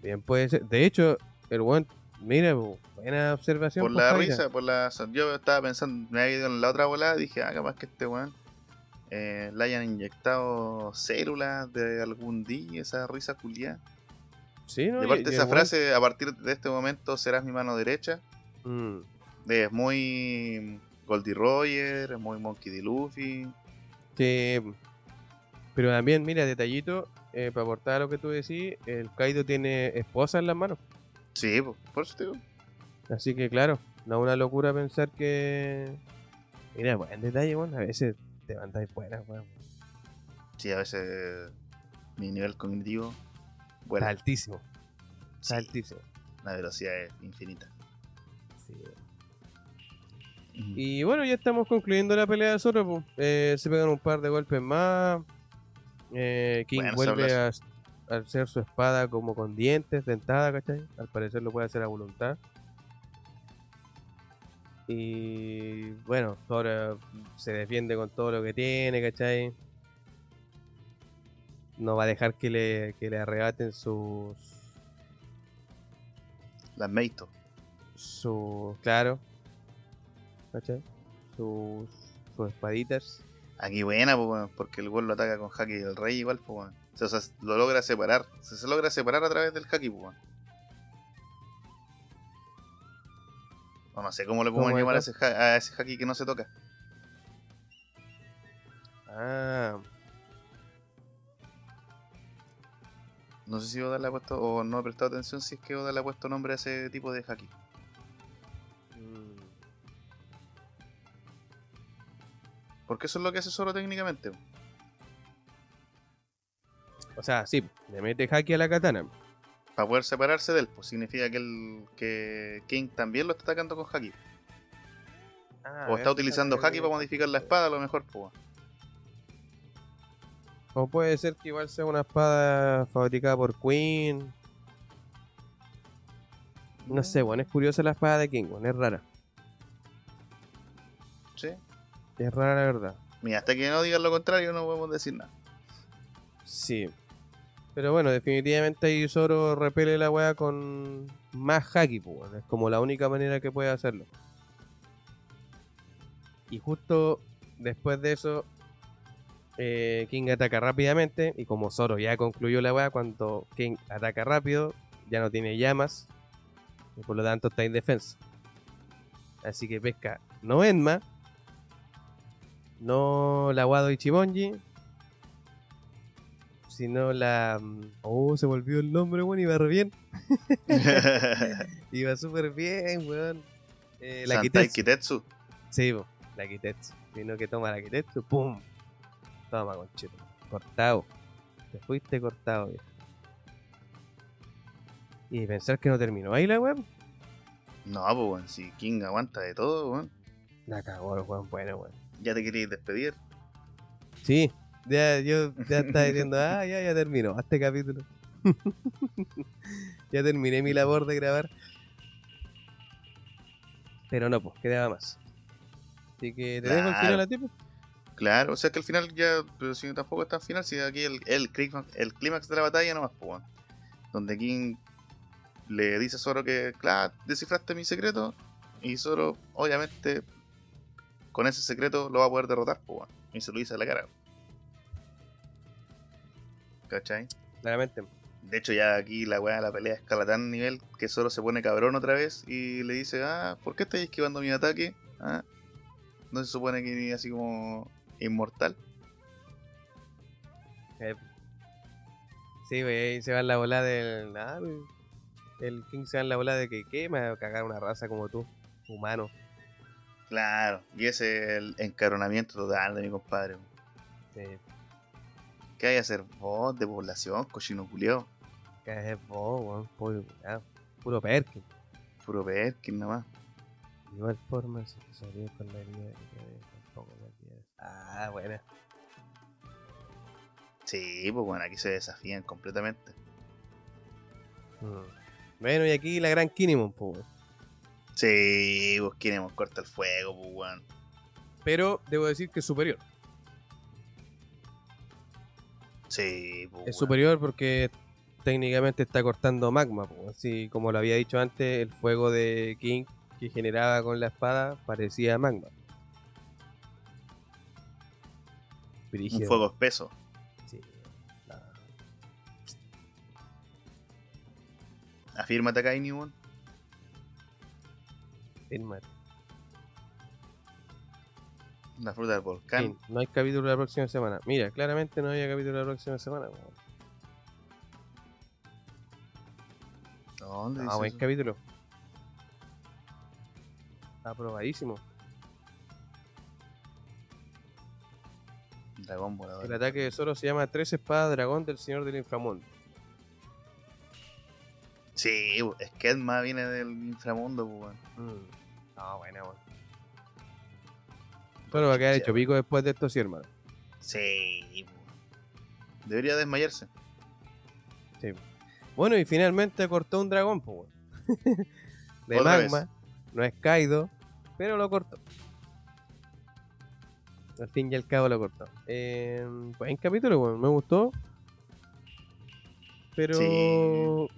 También puede ser. De hecho, el one, mira, bu- buena observación. Por pues, la risa, por la. Yo estaba pensando, me había ido en la otra volada, dije, ah, capaz que este weón eh, le hayan inyectado células de algún día, esa risa culiada. Sí, ¿no? y aparte y esa frase, a partir de este momento serás mi mano derecha, mm, es muy Goldie Roger, es muy Monkey D. Luffy. Sí, pero también, mira, detallito, eh, para aportar a lo que tú decís, el Kaido tiene esposa en las manos. Sí, po, por eso te digo. Así que, claro, no es una locura pensar que. Mira, buen detalle, bueno, a veces te mandáis buenas, weón. Sí, a veces mi nivel cognitivo Está vuela. altísimo, Sí, altísimo. la velocidad es infinita. Sí. Y bueno, ya estamos concluyendo la pelea de Zoro. Eh, se pegan un par de golpes más. Eh, King Bueno, vuelve a, a hacer su espada como con dientes, dentada, ¿cachai? Al parecer lo puede hacer a voluntad. Y bueno, Zoro se defiende con todo lo que tiene, ¿cachai? No va a dejar que le, que le arrebaten sus. Las Meito. sus. Claro. ¿cachai? Sus. sus espaditas. Aquí buena, porque el gol lo ataca con Haki del Rey igual, po, weón. O sea, lo logra separar. Se, se logra separar a través del Haki. O no sé cómo le podemos ¿Cómo llamar a es, ese, a ese Haki que no se toca. Ah. No sé si Oda le ha puesto, o no he prestado atención si es que Oda le ha puesto nombre a ese tipo de haki. Porque eso es lo que hace Zoro técnicamente. O sea, sí, le mete haki a la katana. Para poder separarse de él, pues significa que, el, que King también lo está atacando con haki. Ah, O está utilizando haki para modificar la espada, a lo mejor, pues. O puede ser que igual sea una espada fabricada por Queen. No sé, bueno, es curiosa la espada de King, bueno, es rara. Sí. Es rara la verdad. Mira, hasta que no digan lo contrario, no podemos decir nada. Sí. Pero bueno, definitivamente ahí Zoro repele la weá con más haki, pues, es como la única manera que puede hacerlo. Y justo después de eso, eh, King ataca rápidamente. Y como Zoro ya concluyó la weá, cuando King ataca rápido, ya no tiene llamas. Y por lo tanto está indefenso. Así que pesca no Enma, no la Wado Ichibonji, sino la. Oh, se volvió el nombre, weón, iba re bien. Iba súper bien, weón. Eh, la Kitetsu. Kitetsu. Sí, po, la Kitetsu. Vino que toma la Kitetsu, ¡pum! Toma, conchito. Cortado. Te fuiste cortado, viejo. Y pensar que no terminó ahí la weón. No, pues, weón, si King aguanta de todo, weón. La cagó el weón, bueno, weón. Ya te querías despedir. Sí, ya, yo ya estaba diciendo, ah, ya, ya terminó este capítulo. ya terminé mi labor de grabar. Pero no, pues, quedaba más. Así que te dejo el Claro. final a ti, pues. Claro, o sea que al final ya, pero si tampoco está al final, si aquí el, el, clímax, el clímax de la batalla nomás, pues. Donde King le dice a Zoro que, claro, descifraste mi secreto, y Zoro, obviamente, con ese secreto lo va a poder derrotar, pues, weón. Y se lo dice a la cara. ¿Cachai? Claramente. De hecho, ya aquí la weá de la pelea escala tan nivel que Zoro se pone cabrón otra vez y le dice, ah, ¿por qué estáis esquivando mi ataque? ¿Ah? ¿No se supone que ni así como inmortal? Eh, sí, wey, ahí se va en la bola del. ah, el King se va en la bola de que, ¿qué? Me va a cagar una raza como tú, humano. Claro, y ese es el encaronamiento total de mi compadre. Sí, ¿Qué hay a hacer vos de población, cochino culiao? que es vos, weón, puro, puro Perkin. Puro Perkin nomás. De igual forma, si te salió con la herida tampoco olvides. Ah, buena. Sí, pues bueno, aquí se desafían completamente. Mm. Bueno, y aquí la gran Kinemon, pues. Sí, pues queremos corta el fuego, pues. Pero debo decir que es superior. Sí, pues Es superior porque técnicamente está cortando magma. Así como lo había dicho antes, el fuego de King que generaba con la espada parecía magma. Un Brígido. fuego espeso. Sí, no. Afírmate acá, Newman. Fírmate. La fruta del volcán. Fin, no hay capítulo la próxima semana. Mira, claramente no había capítulo la próxima semana. ¿Dónde Ah, dice buen eso? capítulo. Aprobadísimo. Dragón volador. El ataque de Zoro se llama Tres Espadas Dragón del Señor del Inframundo. Sí, es que Edma viene del inframundo, pues, weón. Mm. Ah, bueno, bueno. Pero va a quedar hecho pico después de esto, sí, hermano. Sí. Debería desmayarse. Sí. Bueno, y finalmente cortó un dragón, pues, weón. De Otra magma. No es Kaido, pero lo cortó. Al fin y al cabo lo cortó. Eh, buen capítulo, weón. Me gustó. Pero Sí.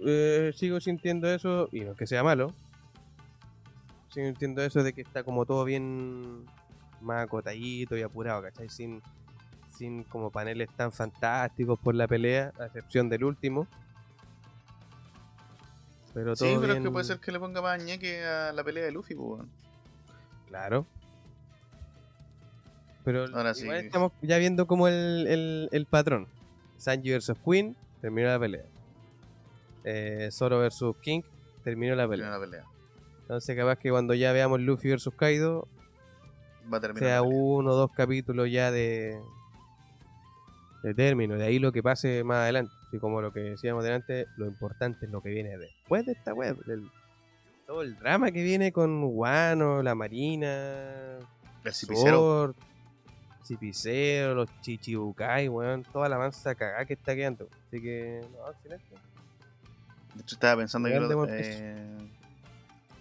eh, sigo sintiendo eso, y no es que sea malo. Sigo sintiendo eso de que está como todo bien más acotadito y apurado, ¿cachai? Sin, sin como paneles tan fantásticos por la pelea, a excepción del último. Pero todo Sí, pero es bien- que puede ser que le ponga más ñeque a la pelea de Luffy, pues. Claro. Pero Ahora igual sí. estamos ya viendo como el, el, el patrón. Sanji vs Queen terminó la pelea. eh, Zoro versus King, terminó la pelea. Termina la pelea. Entonces capaz que cuando ya veamos Luffy versus Kaido, Va a terminar. sea uno o dos capítulos ya de, de término. De ahí lo que pase más adelante. Y como lo que decíamos delante, lo importante es lo que viene después de esta web. del- todo el drama que viene con Wano, la Marina, El cipicero. Cipicero, los Chichibukai, weón. Toda la mansa cagada que está quedando. Así que, no, excelente. De hecho, estaba pensando Grande lo- eh,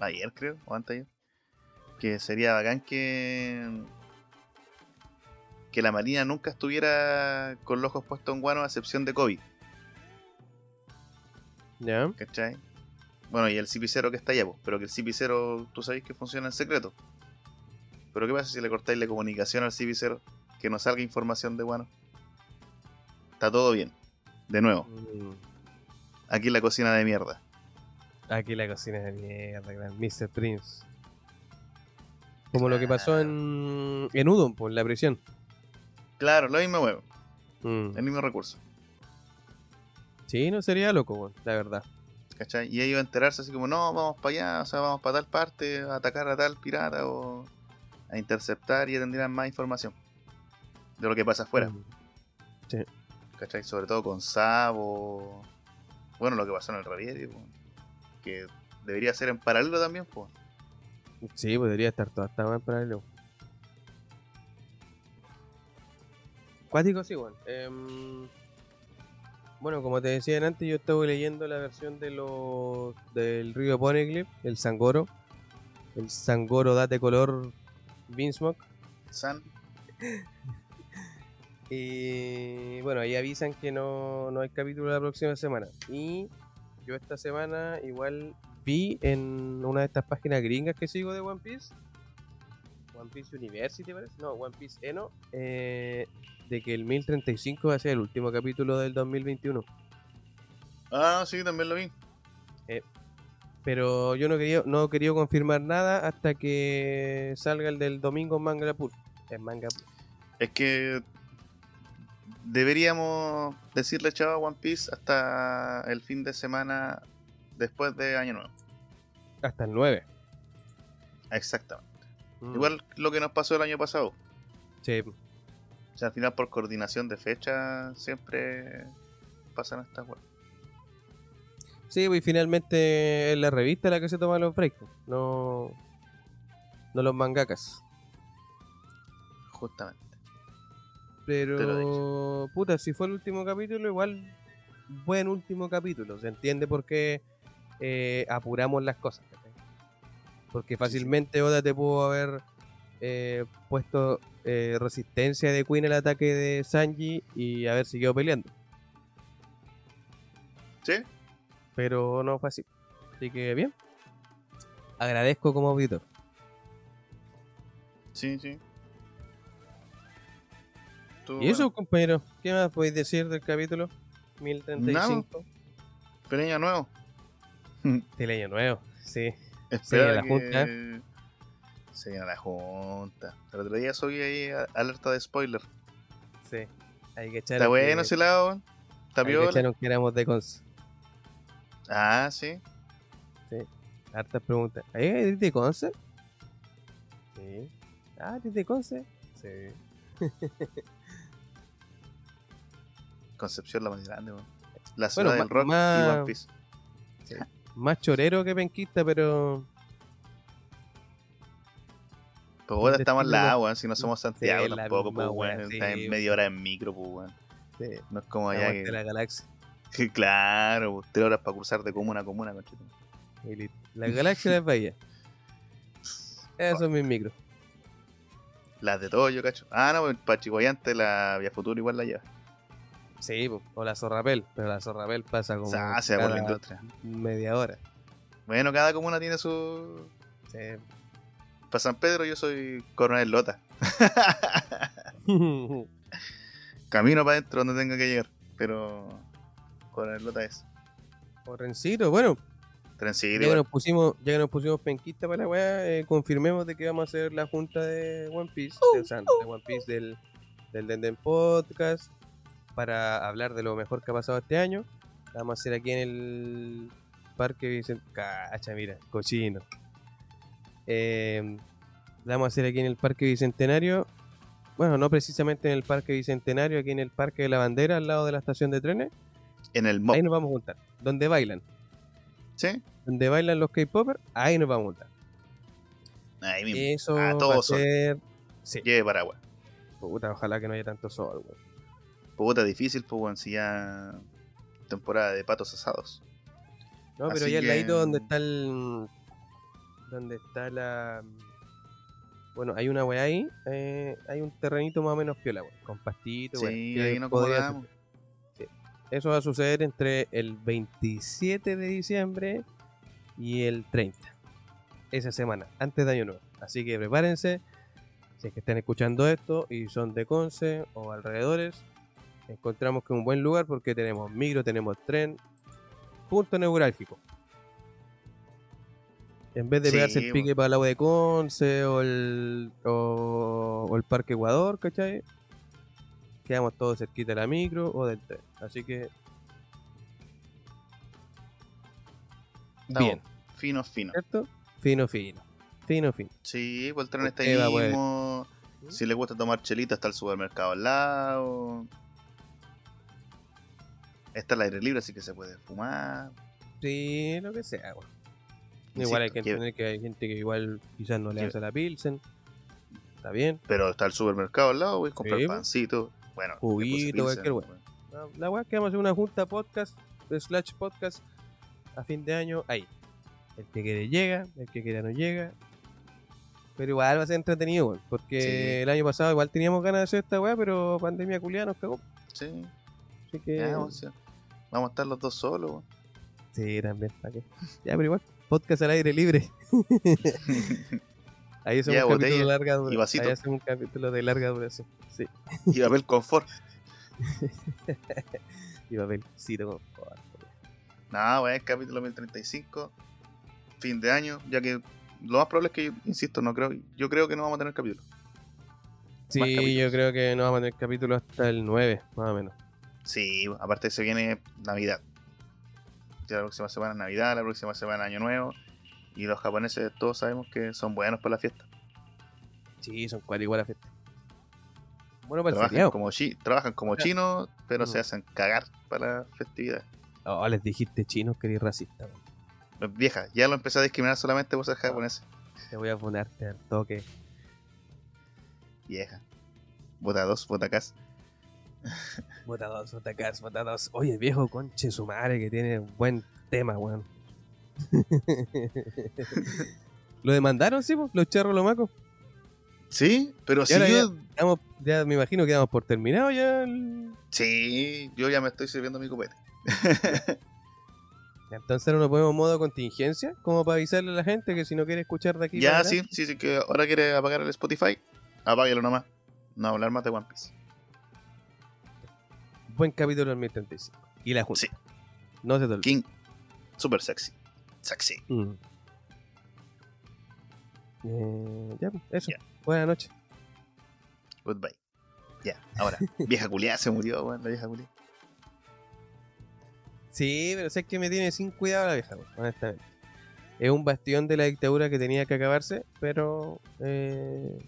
ayer, creo, o antes ayer, que sería bacán que que la Marina nunca estuviera con los ojos puestos en Guano a excepción de Kobe, ¿Ya? ¿cachai? Bueno, y el cipicero que está allá, pues, pero que el cipicero, tú sabes que funciona en secreto. Pero ¿qué pasa si le cortáis la comunicación al cipicero? Que no salga información de Guano. Está todo bien. De nuevo, Mm, aquí la cocina de mierda. Aquí la cocina de mierda, gran Mr. Prince. Como lo que pasó en, en Udon, por la prisión. Claro, lo mismo huevo, Mm. el mismo recurso. Sí, no sería loco, la verdad. ¿Cachai? Y ellos a enterarse así como, no, vamos para allá, o sea, vamos para tal parte, a atacar a tal pirata o a interceptar y tendrían más información de lo que pasa afuera. Mm. ¿Cachai? Sobre todo con Sabo. Bueno, lo que pasó en el Ravieri, po, que debería ser en paralelo también, pues. Sí, podría estar todo hasta más en paralelo. Cuático, sí, weón. Em, bueno, como te decía antes, yo estaba leyendo la versión de los del río Poneglyph, el Sangoro. El Sangoro date color Beansmoke. San, Y bueno, ahí avisan que no, no hay capítulo la próxima semana. Y yo esta semana igual vi en una de estas páginas gringas que sigo de One Piece, One Piece University parece, no, One Piece Eno, eh, de que el 1035 va a ser el último capítulo del 2021. Ah, sí, también lo vi. Pero yo no quería, no quería confirmar nada hasta que salga el del domingo en Manga Pool. En Manga Pool. Es que deberíamos decirle chao a One Piece hasta el fin de semana después de Año Nuevo. Hasta el 9. Exactamente. Mm. Igual lo que nos pasó el año pasado. Sí, O sea, al final por coordinación de fecha siempre pasan estas weas. Sí, pues y finalmente es la revista la que se toma los breaks, pues, no, no los mangakas. Justamente. Pero, puta, si fue el último capítulo, igual buen último capítulo. Se entiende por qué eh, apuramos las cosas. ¿cachai? Porque fácilmente Oda te pudo haber eh, puesto eh, resistencia de Queen al ataque de Sanji y haber seguido peleando. ¿Sí? Pero no fue así. Así que bien. Agradezco como auditor. Sí, sí. Estuvo Y eso, bueno. compañero, ¿qué más podéis decir del capítulo 1035? Feliz año nuevo. Año nuevo, sí. Espera la que... junta. Se viene la junta. El otro día subí ahí alerta de spoiler. Sí. Hay que echar Está bueno ese lado. Está Hay que que éramos de cons. Ah, sí. Hartas preguntas. ¿Eh? ¿Eres de Conce? Sí. Ah, ¿eres de Conce? Sí. Concepción la más grande, weón. La Bueno, ciudad del rock y One Piece. Más chorero que penquista, pero. Pues bueno, estamos destino- lado, weón. Si no somos Santiago es la tampoco, pues, Está sí, en media hora en micro, pues. No es como allá que... la galaxia. que claro, pues, tres horas para cruzar de comuna a comuna, conchito. La galaxia de las bahías. Esos son mis micros. Las de todo, yo cacho. Ah, no, pues, para Chihuayante la Vía Futuro igual la lleva. Sí, o la zorrapel. Pero la zorrapel pasa como. Ah, se va por la industria. media hora. Bueno, cada comuna tiene su... Sí. Para San Pedro yo soy Coronel Lota. Camino para adentro donde tenga que llegar. Pero Coronel Lota es. o Rencito, bueno, ya que, nos pusimos, ya que nos pusimos penquista para la weá, eh, confirmemos de que vamos a hacer la junta de One Piece, de, o sea, de One Piece del, del Denden Podcast, para hablar de lo mejor que ha pasado este año. La vamos a hacer aquí en el Parque Bicentenario. Cacha, mira, cochino. Eh, la vamos a hacer aquí en el Parque Bicentenario. Bueno, no precisamente en el Parque Bicentenario, aquí en el Parque de la Bandera, al lado de la estación de trenes. En el. Ahí nos vamos a juntar. Donde bailan. ¿Sí? Donde bailan los K-Popers, ahí nos vamos a juntar. Ahí mismo. Eso Ah, va a ser... Sí. Lleve paraguas. Puta, ojalá que no haya tanto sol, weón. Puta, difícil, pues, si ya. Temporada de patos asados. No, pero Así allá al que- ladito donde está el. Donde está la. Bueno, hay una weá ahí. eh, hay un terrenito más o menos piola, weón, Con pastitos, Sí, ahí nos podría. Eso va a suceder entre el 27 de diciembre y el 30. Esa semana, antes de Año Nuevo. Así que prepárense. Si es que están escuchando esto y son de Conce o alrededores, encontramos que es un buen lugar porque tenemos micro, tenemos tren, punto neurálgico. En vez de Sí, pegarse el pique para el agua de Conce o el, o, o el Parque Ecuador, ¿cachai? Quedamos todos cerquita de la micro o del tren. Así que. Estamos Bien, Fino, fino. ¿cierto? Fino, fino. Fino, fino. Sí, pues el tren está Usted va, ahí pues. mismo. Si le gusta tomar chelita, está el supermercado al lado. Está el aire libre, así que se puede fumar. Sí, lo que sea, weón. Insisto, Igual hay que entender que hay gente que igual quizás no le hace la Pilsen. Está bien. Pero está el supermercado al lado, voy a comprar Sí, pancito. Bueno, Juguito, cualquier weá. La, weá es que vamos a hacer una junta podcast, slash podcast, a fin de año, ahí. El que quiere llega, el que quiera no llega. Pero igual va a ser entretenido, weón, porque Sí. el año pasado igual teníamos ganas de hacer esta weá, pero pandemia culiada nos cagó. Sí, Así que. ya, o sea, vamos a estar los dos solos. weón. Sí, también, ¿para qué? Ya, pero igual, podcast al aire libre. Ahí hacemos Ya, un capítulo de larga duración. Ahí hacemos un capítulo de larga duración. Sí. y papel confort. Y papelcito con joder, Nada, weón, capítulo 1035. Fin de año, ya que lo más probable es que, insisto, no creo, yo creo que no vamos a tener capítulo. Sí, yo creo que no vamos a tener capítulo hasta el 9, más o menos. Sí, aparte se viene Navidad. Ya la próxima semana Navidad, la próxima semana Año Nuevo. Y los japoneses todos sabemos que son buenos para la fiesta. Sí, son cuatro igual a fiesta. Bueno, para el Trabajan feriado. como, chi- trabajan como chinos, pero Mm. se hacen cagar para la festividad. Oh, les dijiste chinos que eres racista. Pues, Vieja, ya lo empecé a discriminar solamente por ser japonés. Te voy a ponerte al toque. Vieja. Bota dos, bota cas. Bota dos, bota bota dos. Oye, viejo conche su madre que tiene un buen tema, weón. ¿Lo demandaron, sí, po? los charros lomacos? Sí, pero si ya me imagino que damos por terminado ya. el- Sí, yo ya me estoy sirviendo mi copete. Entonces ahora nos ponemos modo contingencia, como para avisarle a la gente que si no quiere escuchar de aquí. Ya, sí, sí, sí, que ahora quiere apagar el Spotify. Apáguelo nomás. No hablar más de One Piece. Buen capítulo del 1035. Y la junta. Sí. No se te olvide. King, super sexy. Sexy. Mm. Eh, ya, eso. Ya. Buenas noches. Goodbye. Ya, ahora. vieja culiada se murió, weón, la vieja culiada. Sí, pero sé que me tiene sin cuidado la vieja, honestamente. Es un bastión de la dictadura que tenía que acabarse, pero. Eh,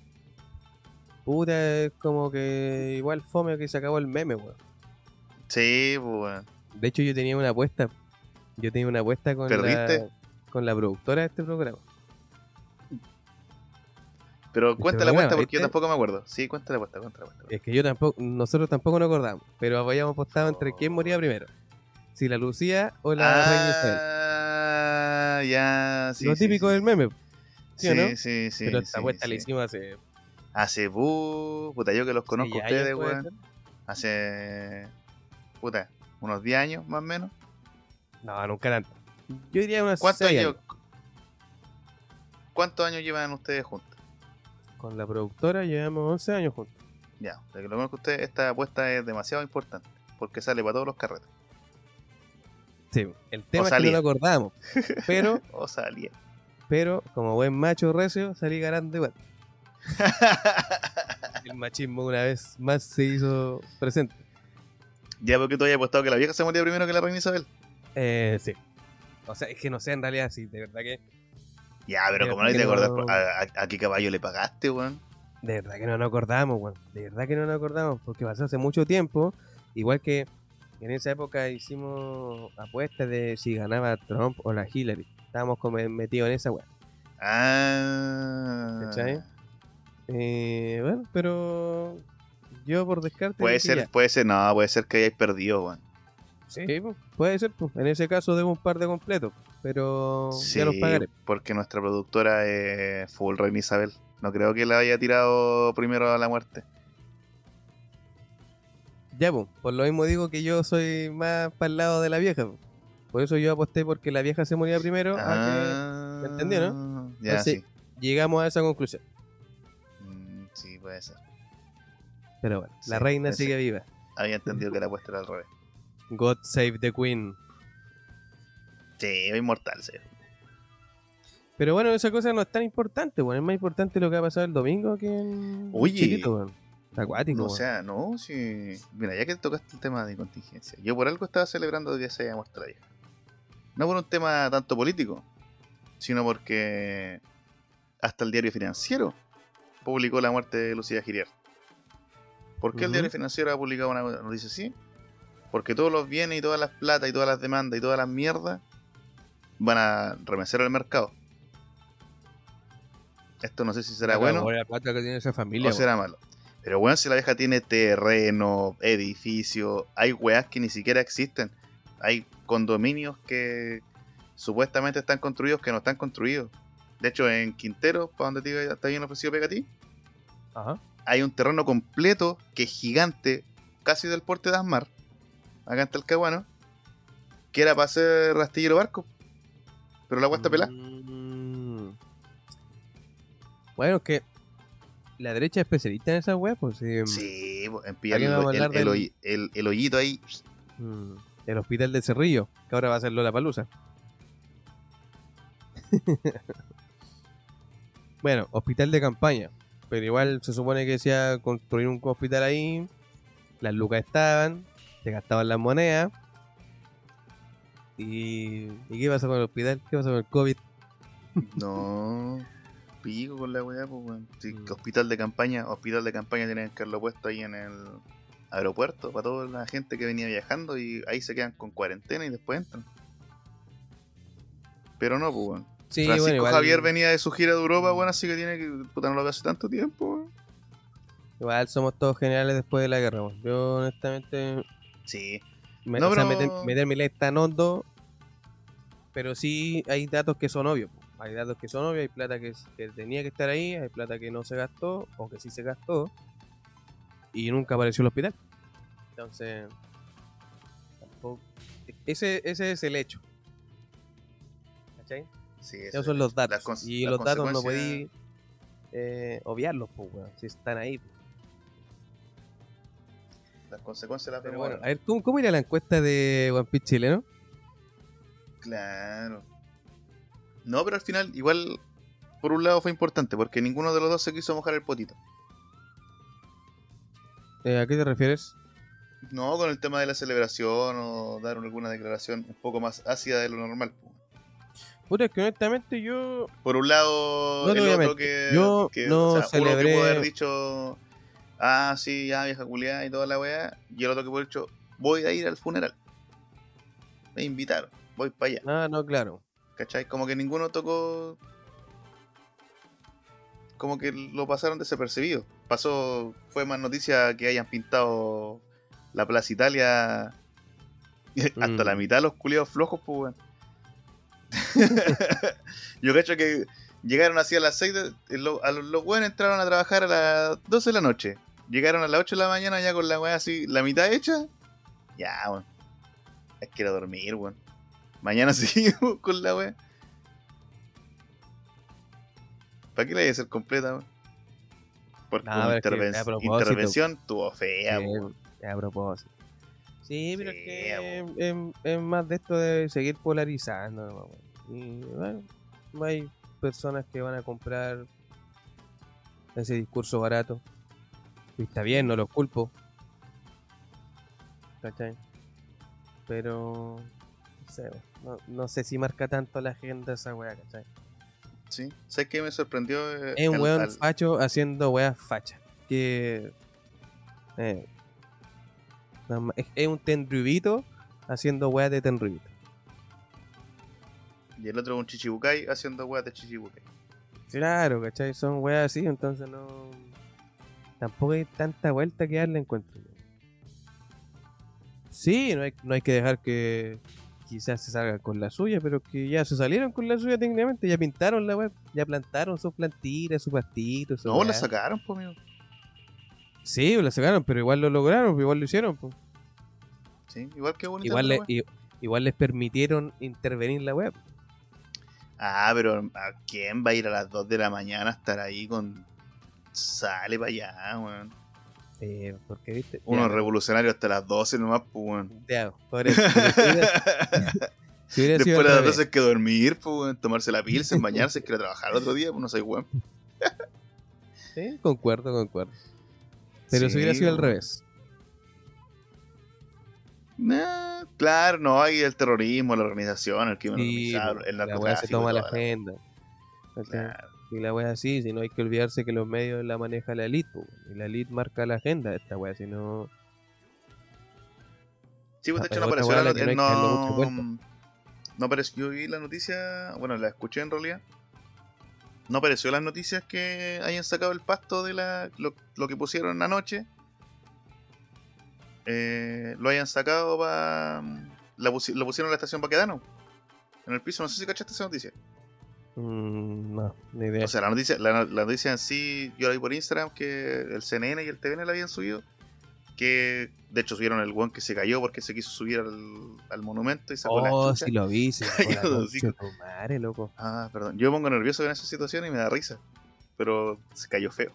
puta, es como que igual fome que se acabó el meme, weón. Sí, pues, weón. De hecho, yo tenía una apuesta. Yo tenía una apuesta con ¿Perdiste? la, con la productora de este programa. Pero cuenta la apuesta porque yo tampoco me acuerdo. Sí, cuenta la apuesta, cuenta la apuesta. Es que yo tampoco, nosotros tampoco nos acordamos, pero habíamos apostado entre quién moría primero. Si la Lucía o la Reina Isabel. ah, ya, sí. Lo sí, típico sí, del meme. ¿sí o Sí, no? sí, sí. pero esta apuesta la hicimos hace. Hace, bu, puta, yo que los conozco a ustedes, weón. Hace, puta, unos 10 años más o menos. No, nunca tanto. Yo diría unas ¿Cuántos seis años? ¿Cuántos años llevan ustedes juntos? Con la productora llevamos 11 años juntos. Ya, de que lo conozco a ustedes, esta apuesta es demasiado importante. Porque sale para todos los carretes. Sí, el tema es que no lo acordamos. Pero, O salía. pero, como buen macho recio, salí ganando igual. El machismo una vez más se hizo presente. Ya porque tú habías apostado que la vieja se moría primero que la reina Isabel. Eh, sí. O sea, es que no sé en realidad si de verdad que. Ya, pero Pero como no te acordás, no- ¿a, a, a qué caballo le pagaste, weón? De verdad que no nos acordamos, weón. De verdad que no nos acordamos. Porque pasó hace mucho tiempo. Igual que en esa época hicimos apuestas de si ganaba Trump o la Hillary. Estábamos como metidos en esa weón. Ah. ¿Cachai? Eh, bueno, pero yo por descarte. Puede ser, ya. puede ser, no, puede ser que hayáis perdido, weón. Sí, pues, puede ser. pues. En ese caso debo un par de completos. Pero ya los pagaré. porque nuestra productora es full Reina Isabel. No creo que la haya tirado primero a la muerte. Ya, pues, por lo mismo digo que yo soy más para el lado de la vieja. pues. Por eso yo aposté porque la vieja se moría primero. a Ah, ¿me entendió, no? Ya, Entonces- sí. llegamos a esa conclusión. Mm, sí, puede ser. Pero bueno, la reina ese. sigue viva. Había entendido que la apuesta era al revés. God save the queen. Sí, inmortal, sí. Pero bueno, esa cosa no es tan importante, bueno, es más importante lo que ha pasado el domingo que en Oye. Weón. Está acuático, No, o sea, no, sí. Mira, ya que tocaste el tema de contingencia, yo por algo estaba celebrando que se haya muerto la vieja. No por un tema tanto político, sino porque hasta el diario financiero publicó la muerte de Lucía Giriar. ¿Por qué el diario financiero ha publicado una noticia así? Porque todos los bienes y todas las plata y todas las demandas y todas las mierdas van a remecer al mercado. Esto no sé si será bueno La plata que tiene esa familia, o será malo. Pero weón, si la vieja tiene terreno, edificio, hay weas que ni siquiera existen. Hay condominios que supuestamente están construidos que no están construidos. De hecho, en Quintero, para donde te te habían ofrecido pega a ti, weón. Ajá. Hay un terreno completo que es gigante, casi del porte de Asmar, acá en Talcahuano, que era para hacer rastillero barco. Pero la agua está pelada. Mm. Bueno, es que la derecha es especialista en esa web, pues sí. Sí, po, en ¿Para pillar del- el- el hoyito ahí. Mm, El hospital de Cerrillo, que ahora va a ser Lola Palusa. bueno, hospital de campaña. Pero igual se supone que decía construir un hospital ahí. Las lucas estaban, se gastaban las monedas. ¿Y, ¿y qué pasó con el hospital? ¿Qué pasó con el COVID? No, pico con la weá, pues weón. Sí, Mm. hospital de campaña, hospital de campaña tienen que haberlo puesto ahí en el aeropuerto para toda la gente que venía viajando y ahí se quedan con cuarentena y después entran. Pero no, pues weón. Sí, Francisco bueno, igual, Javier venía de su gira de Europa, weón, así que tiene que. Puta, no lo veo hace tanto tiempo, igual somos todos generales después de la guerra. weón. Yo honestamente Sí, Me- No, o pero- meter, meter mi ley tan hondo, pero sí hay datos que son obvios. Hay datos que son obvios, hay plata que, que tenía que estar ahí, hay plata que no se gastó o que sí se gastó y nunca apareció el hospital. Entonces, tampoco- ese, ese es el hecho. ¿Cachai? Sí. Esos eso son los datos. Y los datos no podéis eh, obviarlos, pues, si están ahí. Las consecuencias las Pero bueno, a ver, ¿cómo, cómo irá la encuesta de One Piece chileno? Claro. No, pero al final, igual, por un lado fue importante, porque ninguno de los dos se quiso mojar el potito. Eh, ¿A qué te refieres? No, con el tema de la celebración o dar alguna declaración un poco más ácida de lo normal. po. Puta, es que honestamente yo Por un lado, No el otro que, yo que, no uno que celebré- pudo haber dicho, ah, sí, ya vieja culiada y toda la weá, y el otro que pudo haber dicho, voy a ir al funeral. Me invitaron, voy para allá. Ah, no, claro. ¿Cachai? Como que ninguno tocó. Como que lo pasaron desapercibido. Pasó. Fue más noticia que hayan pintado la Plaza Italia. Hasta Mm. la mitad de los culiados flojos, pues, weón. Yo cacho que llegaron así a las 6 de. lo- a los, los weones entraron a trabajar a las 12 de la noche. Llegaron a las 8 de la mañana ya con la weá así, la mitad hecha. Ya, weón. Es que a dormir, weón. Mañana seguimos con la weá. ¿Para qué la iba a hacer completa, weón? Porque No, una interven- intervención tuvo fea, weón. a propósito. Sí, pero es que es, es más de esto de seguir polarizando. weón. Y bueno, hay personas que van a comprar ese discurso barato. Y está bien, no los culpo. ¿cachai? Pero. No sé, no, no sé si marca tanto la agenda esa weá, ¿cachai? Sí. ¿Sabes qué me sorprendió? eh, Es un weón al- facho haciendo weas fachas. Que. eh, es, es un tenrubito haciendo weas de tenrubito. Y el otro un chichibukai haciendo weas de chichibukai. Claro, ¿cachai? Son weas así, entonces no. Tampoco hay tanta vuelta que darle encuentro. Sí, no hay, no hay que dejar que quizás se salgan con la suya, pero que ya se salieron con la suya técnicamente, ya pintaron la web, ya plantaron sus plantitas, sus pastitos. No, la sacaron, pues, amigo. Sí, la sacaron, pero igual lo lograron, igual lo hicieron. po. Sí, igual que bonito. Igual, le- igual les permitieron intervenir la web. Ah, pero ¿a quién va a ir a las 2 de la mañana a estar ahí con. Sale para allá, weón. Eh, porque viste. Uno revolucionario hasta las 12 nomás, pues, weón. ya, por eso, si Después de las revés. 12 hay que dormir, pues, weón. Tomarse la pilsen, bañarse, quiere trabajar el otro día, pues no soy weón. Sí, concuerdo, concuerdo. Pero si hubiera Sí, sido al revés. Nah, claro, no, hay el terrorismo, la organización, el crimen Sí, organizado, el la narcotráfico. se toma la la- agenda. Y la wea así, si no hay que olvidarse que los medios la maneja la elite, y la elite marca la agenda de esta wea, si no. Sí, pues de Ah, hecho no apareció la la no vuelta. no apareció, yo vi la noticia, bueno, la escuché en realidad. No apareció las noticias que hayan sacado el pasto de la lo, lo que pusieron anoche. Eh, lo hayan sacado para la pusi- lo pusieron en la estación Baquedano. En el piso, no sé si cachaste esa noticia. Mm, no, ni idea. O sea, la noticia, la, la noticia en sí, yo la vi por Instagram que el CNN y el TVN la habían subido. Que de hecho subieron el one que se cayó porque se quiso subir al, al monumento y sacó la oh, si lo vi, se la madre, loco. Ah, perdón. Yo me pongo nervioso en esa situación y me da risa. Pero se cayó feo.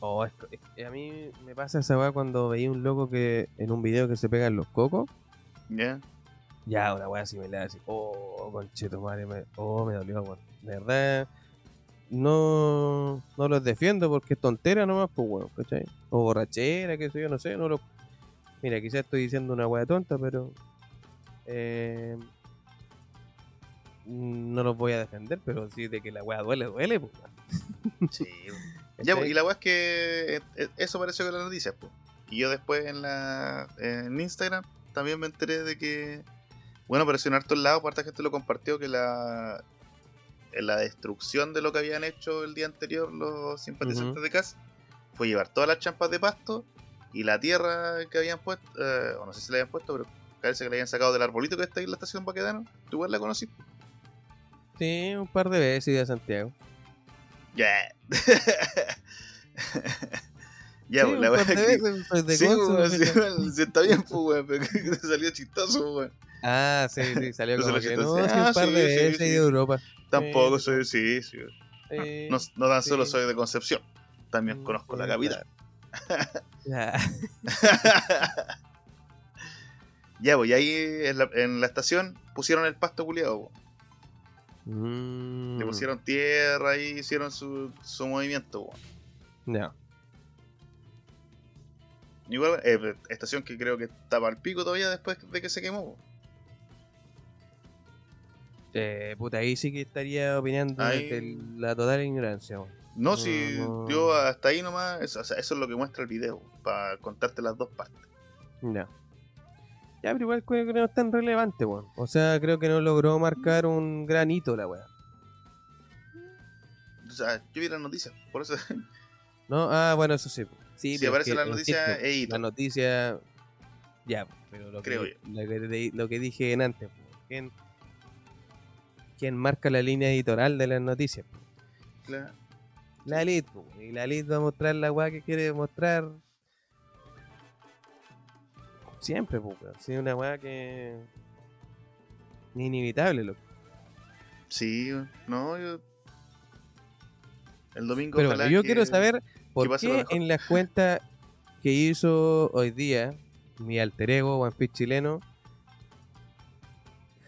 Oh, es- es- a mí me pasa esa weá cuando veía un loco que en un video que se pegan los cocos. ¿Ya? Ya, una weá similar así. Oh, concheto madre, me, oh, me dolió, weón. De verdad, no, no los defiendo porque es tontera nomás, pues weón, ¿cachai? O borrachera, qué sé yo, no sé, no lo... Mira, quizás estoy diciendo una weá tonta, pero... eh, no los voy a defender, pero sí de que la weá duele, duele, pues. weón. Sí. Ya, pues, y la weá es que eh, eh, eso apareció en las noticias, pues. Y yo después en la en Instagram también me enteré de que, bueno, apareció en hartos lados, parte gente lo compartió, que la, la destrucción de lo que habían hecho el día anterior los simpatizantes de CAS fue llevar todas las champas de pasto y la tierra que habían puesto, eh, o no sé si la habían puesto, pero parece que la habían sacado del arbolito que está ahí en la estación Baquedano. ¿Tú igual la conocí? Sí, un par de veces iba a Santiago. Ya. ya, Sí, pues, la weá de que- veces, pues, de Sí, weón, sí, weón, sí, está bien, pues, weón, pero que salió chistoso, weón. Ah, sí, sí, salió como que lo no, siento sí, un par Ah, de sí, sí, veces sí. de Europa. Tampoco Sí. soy, sí, sí. No, no tan solo sí. soy de Concepción, también conozco la sí, capital. Ya. pues, y ahí en la, en la estación pusieron el pasto culiado, Mm, le pusieron tierra y hicieron su, su movimiento, weón. Ya. Igual, eh, estación que creo que estaba al pico todavía después de que se quemó. weón. Eh, puta, ahí sí que estaría opinando Ahí- desde la total ignorancia. weón. No, No, si no. yo hasta ahí nomás, eso, o sea, eso es lo que muestra el video, para contarte las dos partes. Ya. Ya, pero igual creo que no es tan relevante, weón. O sea, creo que no logró marcar un gran hito la weá. O sea, yo vi las noticias, por eso. No, ah, bueno, eso sí. Sí, Si aparece la noticia, es hito. La noticia. Ya, pero lo Creo que, lo que, de- lo que dije en antes, ¿quién, quién marca la línea editorial de las noticias? Claro. La po, y la elite va a mostrar la weá que quiere mostrar. Siempre, pues, sí, una weá que. Inevitable, loco. Sí, no, yo. El domingo. Pero bueno, yo que- quiero saber por qué en las cuentas que hizo hoy día mi alter ego, One Piece chileno,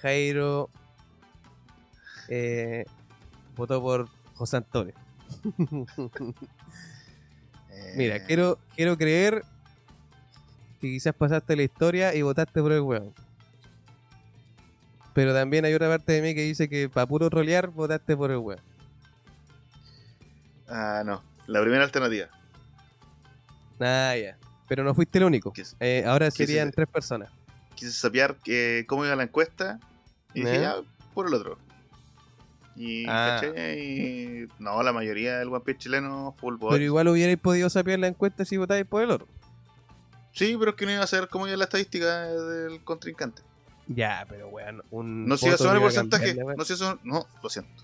Jairo eh, votó por José Antonio. eh, Mira, quiero, quiero creer que quizás pasaste la historia y votaste por el weón. Pero también hay otra parte de mí que dice que para puro trolear votaste por el weón. Ah, no. La primera alternativa. Ah, ya. Pero no fuiste el único. Eh, ahora serían se- tres personas. Quise sapear que, cómo iba la encuesta y dije, ¿Ya? ya, por el otro. Y, Ah. ¿cachai? Y no, la mayoría del One Piece chileno, full bot. Pero igual hubierais podido sapear la encuesta si votáis por el otro. Sí, pero es que no iba a ser cómo iba la estadística del contrincante. Ya, pero weón, un. No se iba a voto sumar el porcentaje. cambiar la weá. No se iba a sumar- No, lo siento.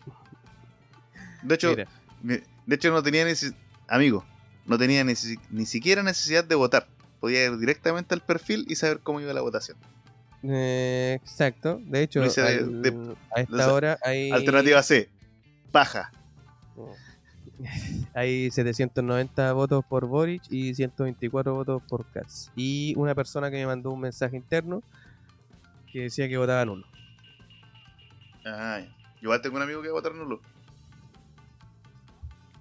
De hecho, Mira, de hecho no tenía neces- amigo, no tenía necesi- ni siquiera necesidad de votar. Podía ir directamente al perfil y saber cómo iba la votación. eh, exacto. De hecho, de- de- a esta o sea, hora hay. Alternativa C, paja. Hay 790 votos por Boric y 124 votos por Katz. Y una persona que me mandó un mensaje interno que decía que votaba nulo. Ay, yo igual tengo un amigo que va a votar nulo.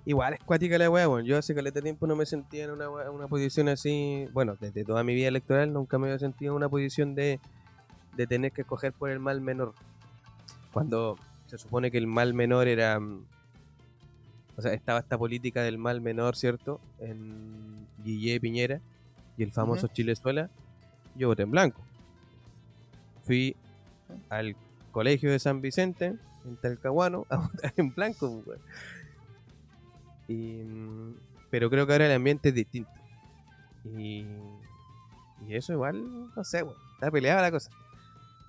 Igual es cuática la weá, bueno. Yo hace caleta tiempo no me sentía en una, una posición así. Bueno, desde toda mi vida electoral nunca me había sentido en una posición de, de tener que escoger por el mal menor. Cuando se supone que el mal menor era. O sea, estaba esta política del mal menor, ¿cierto? En Guille Piñera y el famoso Ujú. Chilezuela. Yo voté en blanco. Fui al colegio de San Vicente, en Talcahuano, a votar en blanco, pues, weón. Y, mm, pero creo que ahora el ambiente es distinto. Y, y eso igual, no sé, weón, está peleada la cosa.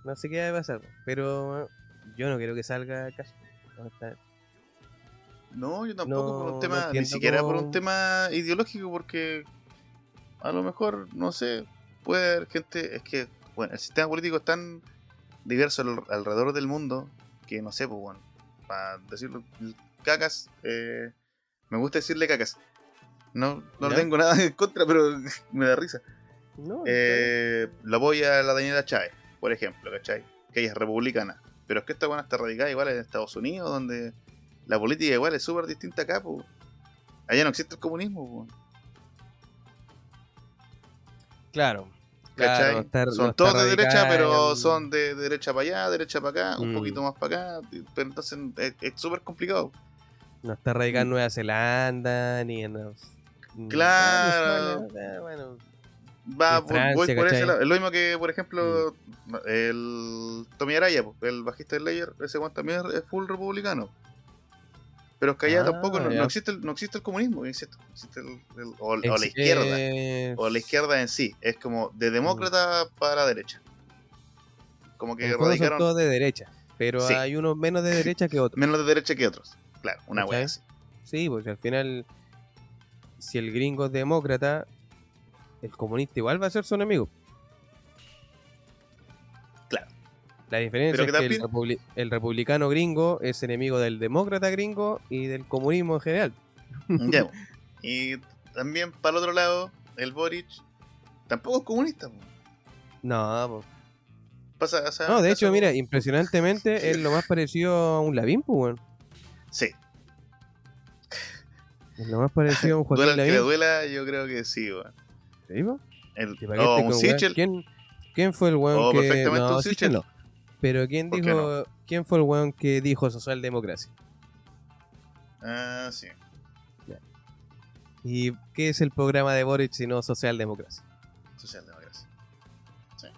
No sé qué va a pasar, pero yo no quiero que salga caso. No, yo tampoco No- por un no tema, ni siquiera por un tema ideológico, porque a lo mejor, no sé, puede haber gente, es que, bueno, el sistema político es tan diverso al- alrededor del mundo que, no sé, pues bueno, para decirlo, cacas, eh, me gusta decirle cacas. No, no tengo nada en contra, pero me da risa. No, Eh, la apoya a la Daniela Chávez, por ejemplo, ¿cachai? Que ella es republicana. Pero es que esta buena está radicada igual en Estados Unidos, donde la política igual es súper distinta acá, pues. Allá no existe el comunismo, pues. claro. Claro, son todos de derecha, pero son de derecha para allá, derecha para acá, un Mm. poquito más para acá. Pero entonces es es súper complicado. No está radicada en Nueva Zelanda, ni en. Claro. Eh, Bueno, Va, Francia, voy por ese lado. Es lo mismo que, por ejemplo, el Tommy Araya, el bajista de Slayer, ese one también es full republicano. Pero es que allá Ah, tampoco no, ya. no existe el, no existe el comunismo, insisto. Existe el- el- o, o la izquierda. eh, O la izquierda en sí. Es como de demócrata para derecha. Como que fondo son radicaron todos de derecha, pero Sí. hay unos menos de derecha que otros. menos de derecha que otros. Claro, una así. Sí, porque al final, si el gringo es demócrata, el comunista igual va a ser su enemigo. La diferencia es que el, republi- el republicano gringo es enemigo del demócrata gringo y del comunismo en general. Ya. Y también para el otro lado, el Boric tampoco es comunista. po. No, po. Pasa, o sea, no, de hecho, mira, impresionantemente es lo más parecido a un Lavín, pues, weón. Sí, Es lo más parecido a un Joaquín duela el que Lavín. duela, yo creo que sí, weón. ¿Sí? El, un. Sichel. ¿Quién, ¿Quién fue el weón Oh, que.? perfectamente no, un Sichel. no. Pero ¿quién ¿Por qué dijo. ¿Quién fue el weón que dijo socialdemocracia? Ah, sí. ¿Y qué es el programa de Boric si no socialdemocracia? Socialdemocracia. Sí.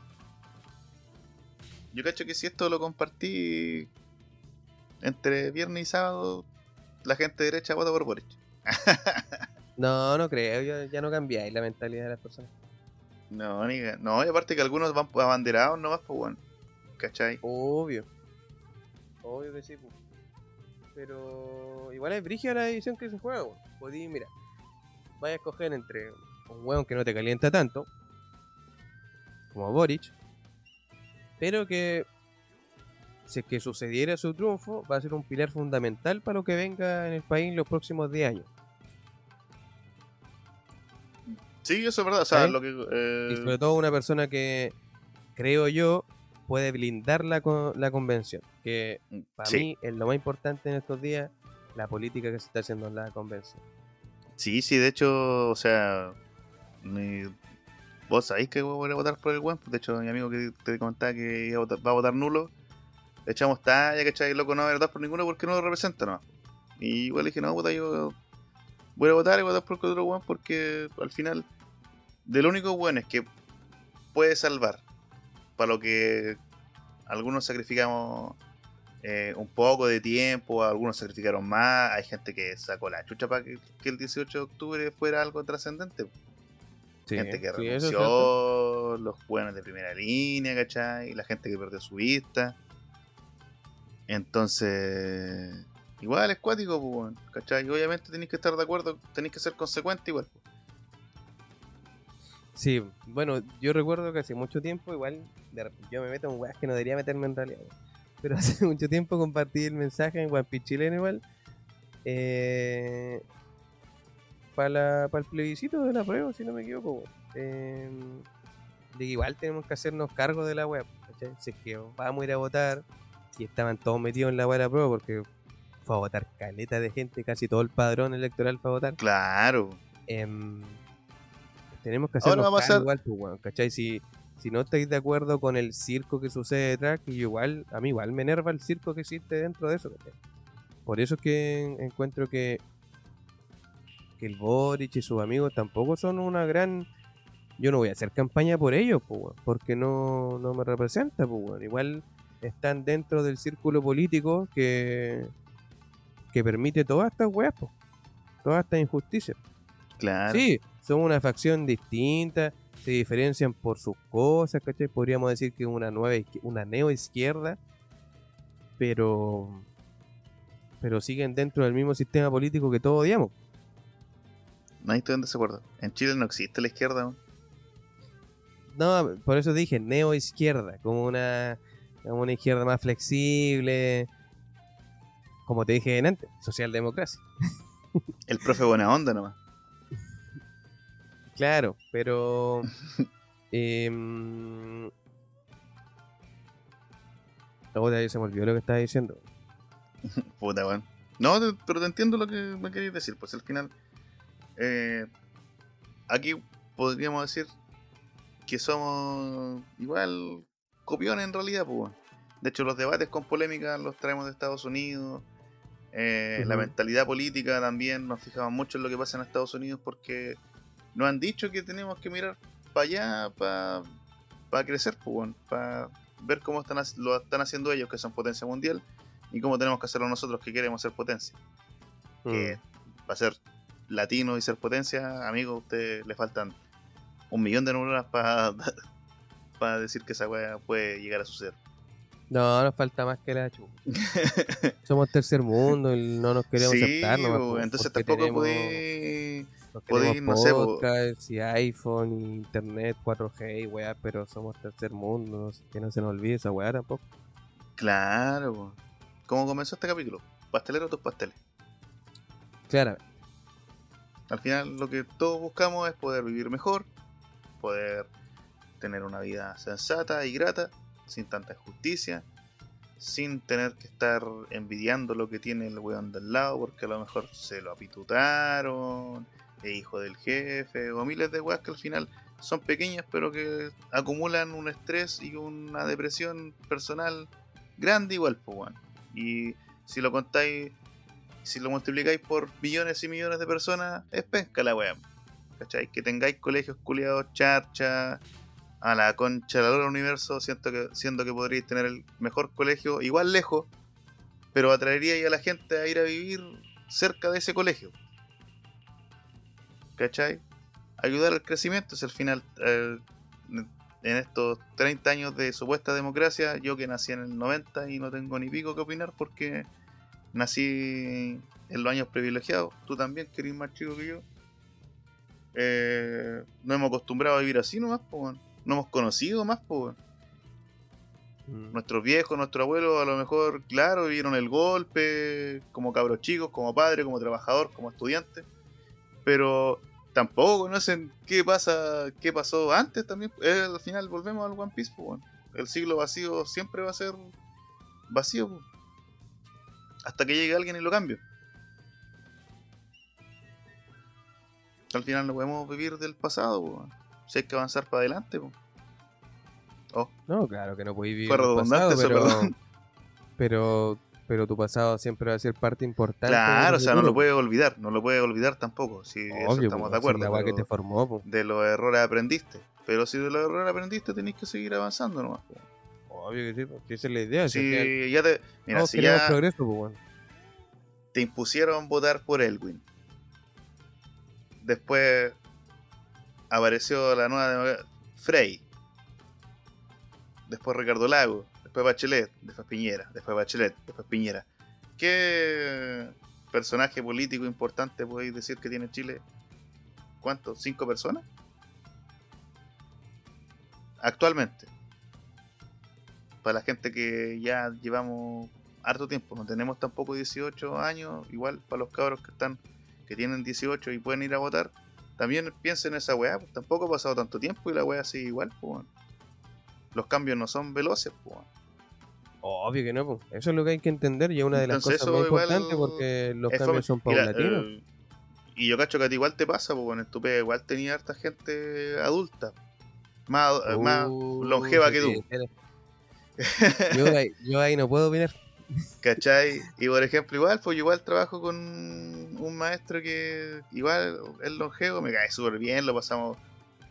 Yo cacho que si esto lo compartí entre viernes y sábado, la gente de derecha vota por Boric. No, no creo. Ya, ya no cambiáis la mentalidad de las personas. No, ni No, y aparte que algunos van abanderados nomás, pues bueno. ¿Cachai? Obvio. Obvio que sí, pues. Pero igual es brígida la edición que se juega, weón. Podí, mira, vaya a escoger entre un weón que no te calienta tanto, como Boric, pero que si es que sucediera su triunfo, va a ser un pilar fundamental para lo que venga en el país en los próximos 10 años. Sí, eso es verdad. O sea, lo que. eh, Y sobre todo una persona que, creo yo, puede blindar la, la convención. Que para sí. mí es lo más importante en estos días, la política que se está haciendo en la convención. Sí, sí, de hecho, o sea, vos sabéis que voy a votar por el weón. De hecho, mi amigo que te comentaba que iba a votar- va a votar nulo, le echamos talla, ¿cachai? Loco, no va a votar por ninguno porque no lo representa, no. Y igual dije, no, puta, yo voy a votar y voy a votar por el otro weón porque al final, de lo único bueno es que puede salvar para lo que algunos sacrificamos eh, un poco de tiempo, algunos sacrificaron más, hay gente que sacó la chucha para que, que el 18 de octubre fuera algo trascendente. Sí, gente que sí, es renunció, los buenos de primera línea, ¿cachai? La gente que perdió su vista. Entonces, igual es cuático, pues, ¿cachai? Y obviamente tenéis que estar de acuerdo, tenéis que ser consecuente igual. Sí, bueno, yo recuerdo que hace mucho tiempo, igual, de yo me meto en weas que no debería meterme en realidad. Pero hace mucho tiempo compartí el mensaje en One Piece Chileno igual. para el plebiscito de la prueba, si no me equivoco. Eh, de que igual tenemos que hacernos cargo de la web. Si es que vamos a ir a votar y estaban todos metidos en la web de la prueba porque fue a votar caleta de gente, casi todo el padrón electoral fue a votar. Claro. em, tenemos que hacernos cargo hacer- igual, pues, ¿cachai? Si, si no estáis de acuerdo con el circo que sucede detrás, que igual, a mí igual me enerva el circo que existe dentro de eso. Por eso es que en- encuentro que, que el Boric y sus amigos tampoco son una gran... Yo no voy a hacer campaña por ellos, pues, porque no, no me representa, pues. Igual están dentro del círculo político que, que permite todas estas weas, todas estas injusticias. Claro. Sí, son una facción distinta, se diferencian por sus cosas, ¿cachai? Podríamos decir que una nueva una neo izquierda, pero pero siguen dentro del mismo sistema político que todos odiamos. Nadie está en desacuerdo. En Chile no existe la izquierda. weón. No, por eso dije neo izquierda, como una como una izquierda más flexible, como te dije antes, socialdemocracia. El profe buena onda nomás. Claro, pero em, Ahora se me olvidó lo que estaba diciendo. Puta, weón. No, te- pero te entiendo lo que me queréis decir. Pues al final, eh, aquí podríamos decir que somos igual copiones en realidad, pues. De hecho, los debates con polémica los traemos de Estados Unidos. Eh, La mentalidad política también nos fijamos mucho en lo que pasa en Estados Unidos porque nos han dicho que tenemos que mirar para allá para crecer, pues, para ver cómo están, lo están haciendo ellos, que son potencia mundial, y cómo tenemos que hacerlo nosotros que queremos ser potencia. Que Mm. para ser latino y ser potencia, amigo, a usted le faltan un millón de neuronas para decir que esa weá puede llegar a suceder. No, nos falta más que la chupa. Somos tercer mundo y no nos queremos sí, aceptar. nomás, po, entonces tampoco tenemos- Nos podéis, no sé, y iPhone, y internet, 4G y weá, pero somos tercer mundo. Que no se nos olvide esa weá tampoco. Claro. ¿Cómo comenzó este capítulo? Pastelero tus pasteles. Claro, Al final lo que todos buscamos es poder vivir mejor, poder tener una vida sensata y grata, sin tanta injusticia, sin tener que estar envidiando lo que tiene el weón del lado, porque a lo mejor se lo apitutaron, es hijo del jefe, o miles de weas que al final son pequeñas, pero que acumulan un estrés y una depresión personal grande igual, pues weón. Y si lo contáis si lo multiplicáis por millones y millones de personas, es pesca la weá. ¿Cachai? Que tengáis colegios culiados, charcha, a la concha del universo, siento que, siendo que podríais tener el mejor colegio, igual lejos, pero atraeríais a la gente a ir a vivir cerca de ese colegio. ¿Cachai? Ayudar al crecimiento, es al final, en estos 30 años de supuesta democracia, yo que nací en el 90 y no tengo ni pico que opinar porque nací en los años privilegiados, tú también, que eres más chico que yo. Eh, nos hemos acostumbrado a vivir así nomás, weón. no hemos conocido más, weón. Mm. nuestros viejos, nuestros abuelos, a lo mejor, claro, vivieron el golpe como cabros chicos, como padre, como trabajador, como estudiante, pero tampoco conocen qué pasa, qué pasó antes también. Eh, al final volvemos al One Piece, po, weón. el siglo vacío siempre va a ser vacío, po. hasta que llegue alguien y lo cambie. Al final no podemos vivir del pasado, weón. Si hay que avanzar para adelante, po. No, claro que no podéis vivir Fue redundante pasado, eso, pero, perdón. pero, pero tu pasado siempre va a ser parte importante. Claro, o sea, no lo futuro. puede olvidar, no lo puede olvidar tampoco. Si eso estamos po, de si acuerdo. La weá que pero te formó, po. De los errores aprendiste. Pero si de los errores aprendiste, tenéis que seguir avanzando nomás. po. Obvio que sí, si esa es la idea. si ya te. Mira, todos si ya progreso, weón. te impusieron votar por Elwin. Después apareció la nueva democ- Frey. Después Ricardo Lago. Después Bachelet. Después Piñera. Después Bachelet. Después Piñera. ¿Qué personaje político importante podéis decir que tiene Chile? ¿Cuántos? ¿Cinco personas? Actualmente. Para la gente que ya llevamos harto tiempo, no tenemos tampoco 18 años, igual para los cabros que están que tienen 18 y pueden ir a votar, también piensen en esa weá, pues tampoco ha pasado tanto tiempo y la weá sigue igual, pues. Los cambios no son veloces, pues. Obvio que no, po. Eso es lo que hay que entender y es una de las cosas más importantes porque los cambios son fome- paulatinos. eh, y yo cacho que a ti igual te pasa, pues en igual tenía harta gente adulta, más, eh, más Uh, longeva que tú. yo, ahí, yo ahí no puedo opinar. ¿Cachai? Y por ejemplo, igual, pues yo igual trabajo con un maestro que igual es longevo, me cae súper bien, lo pasamos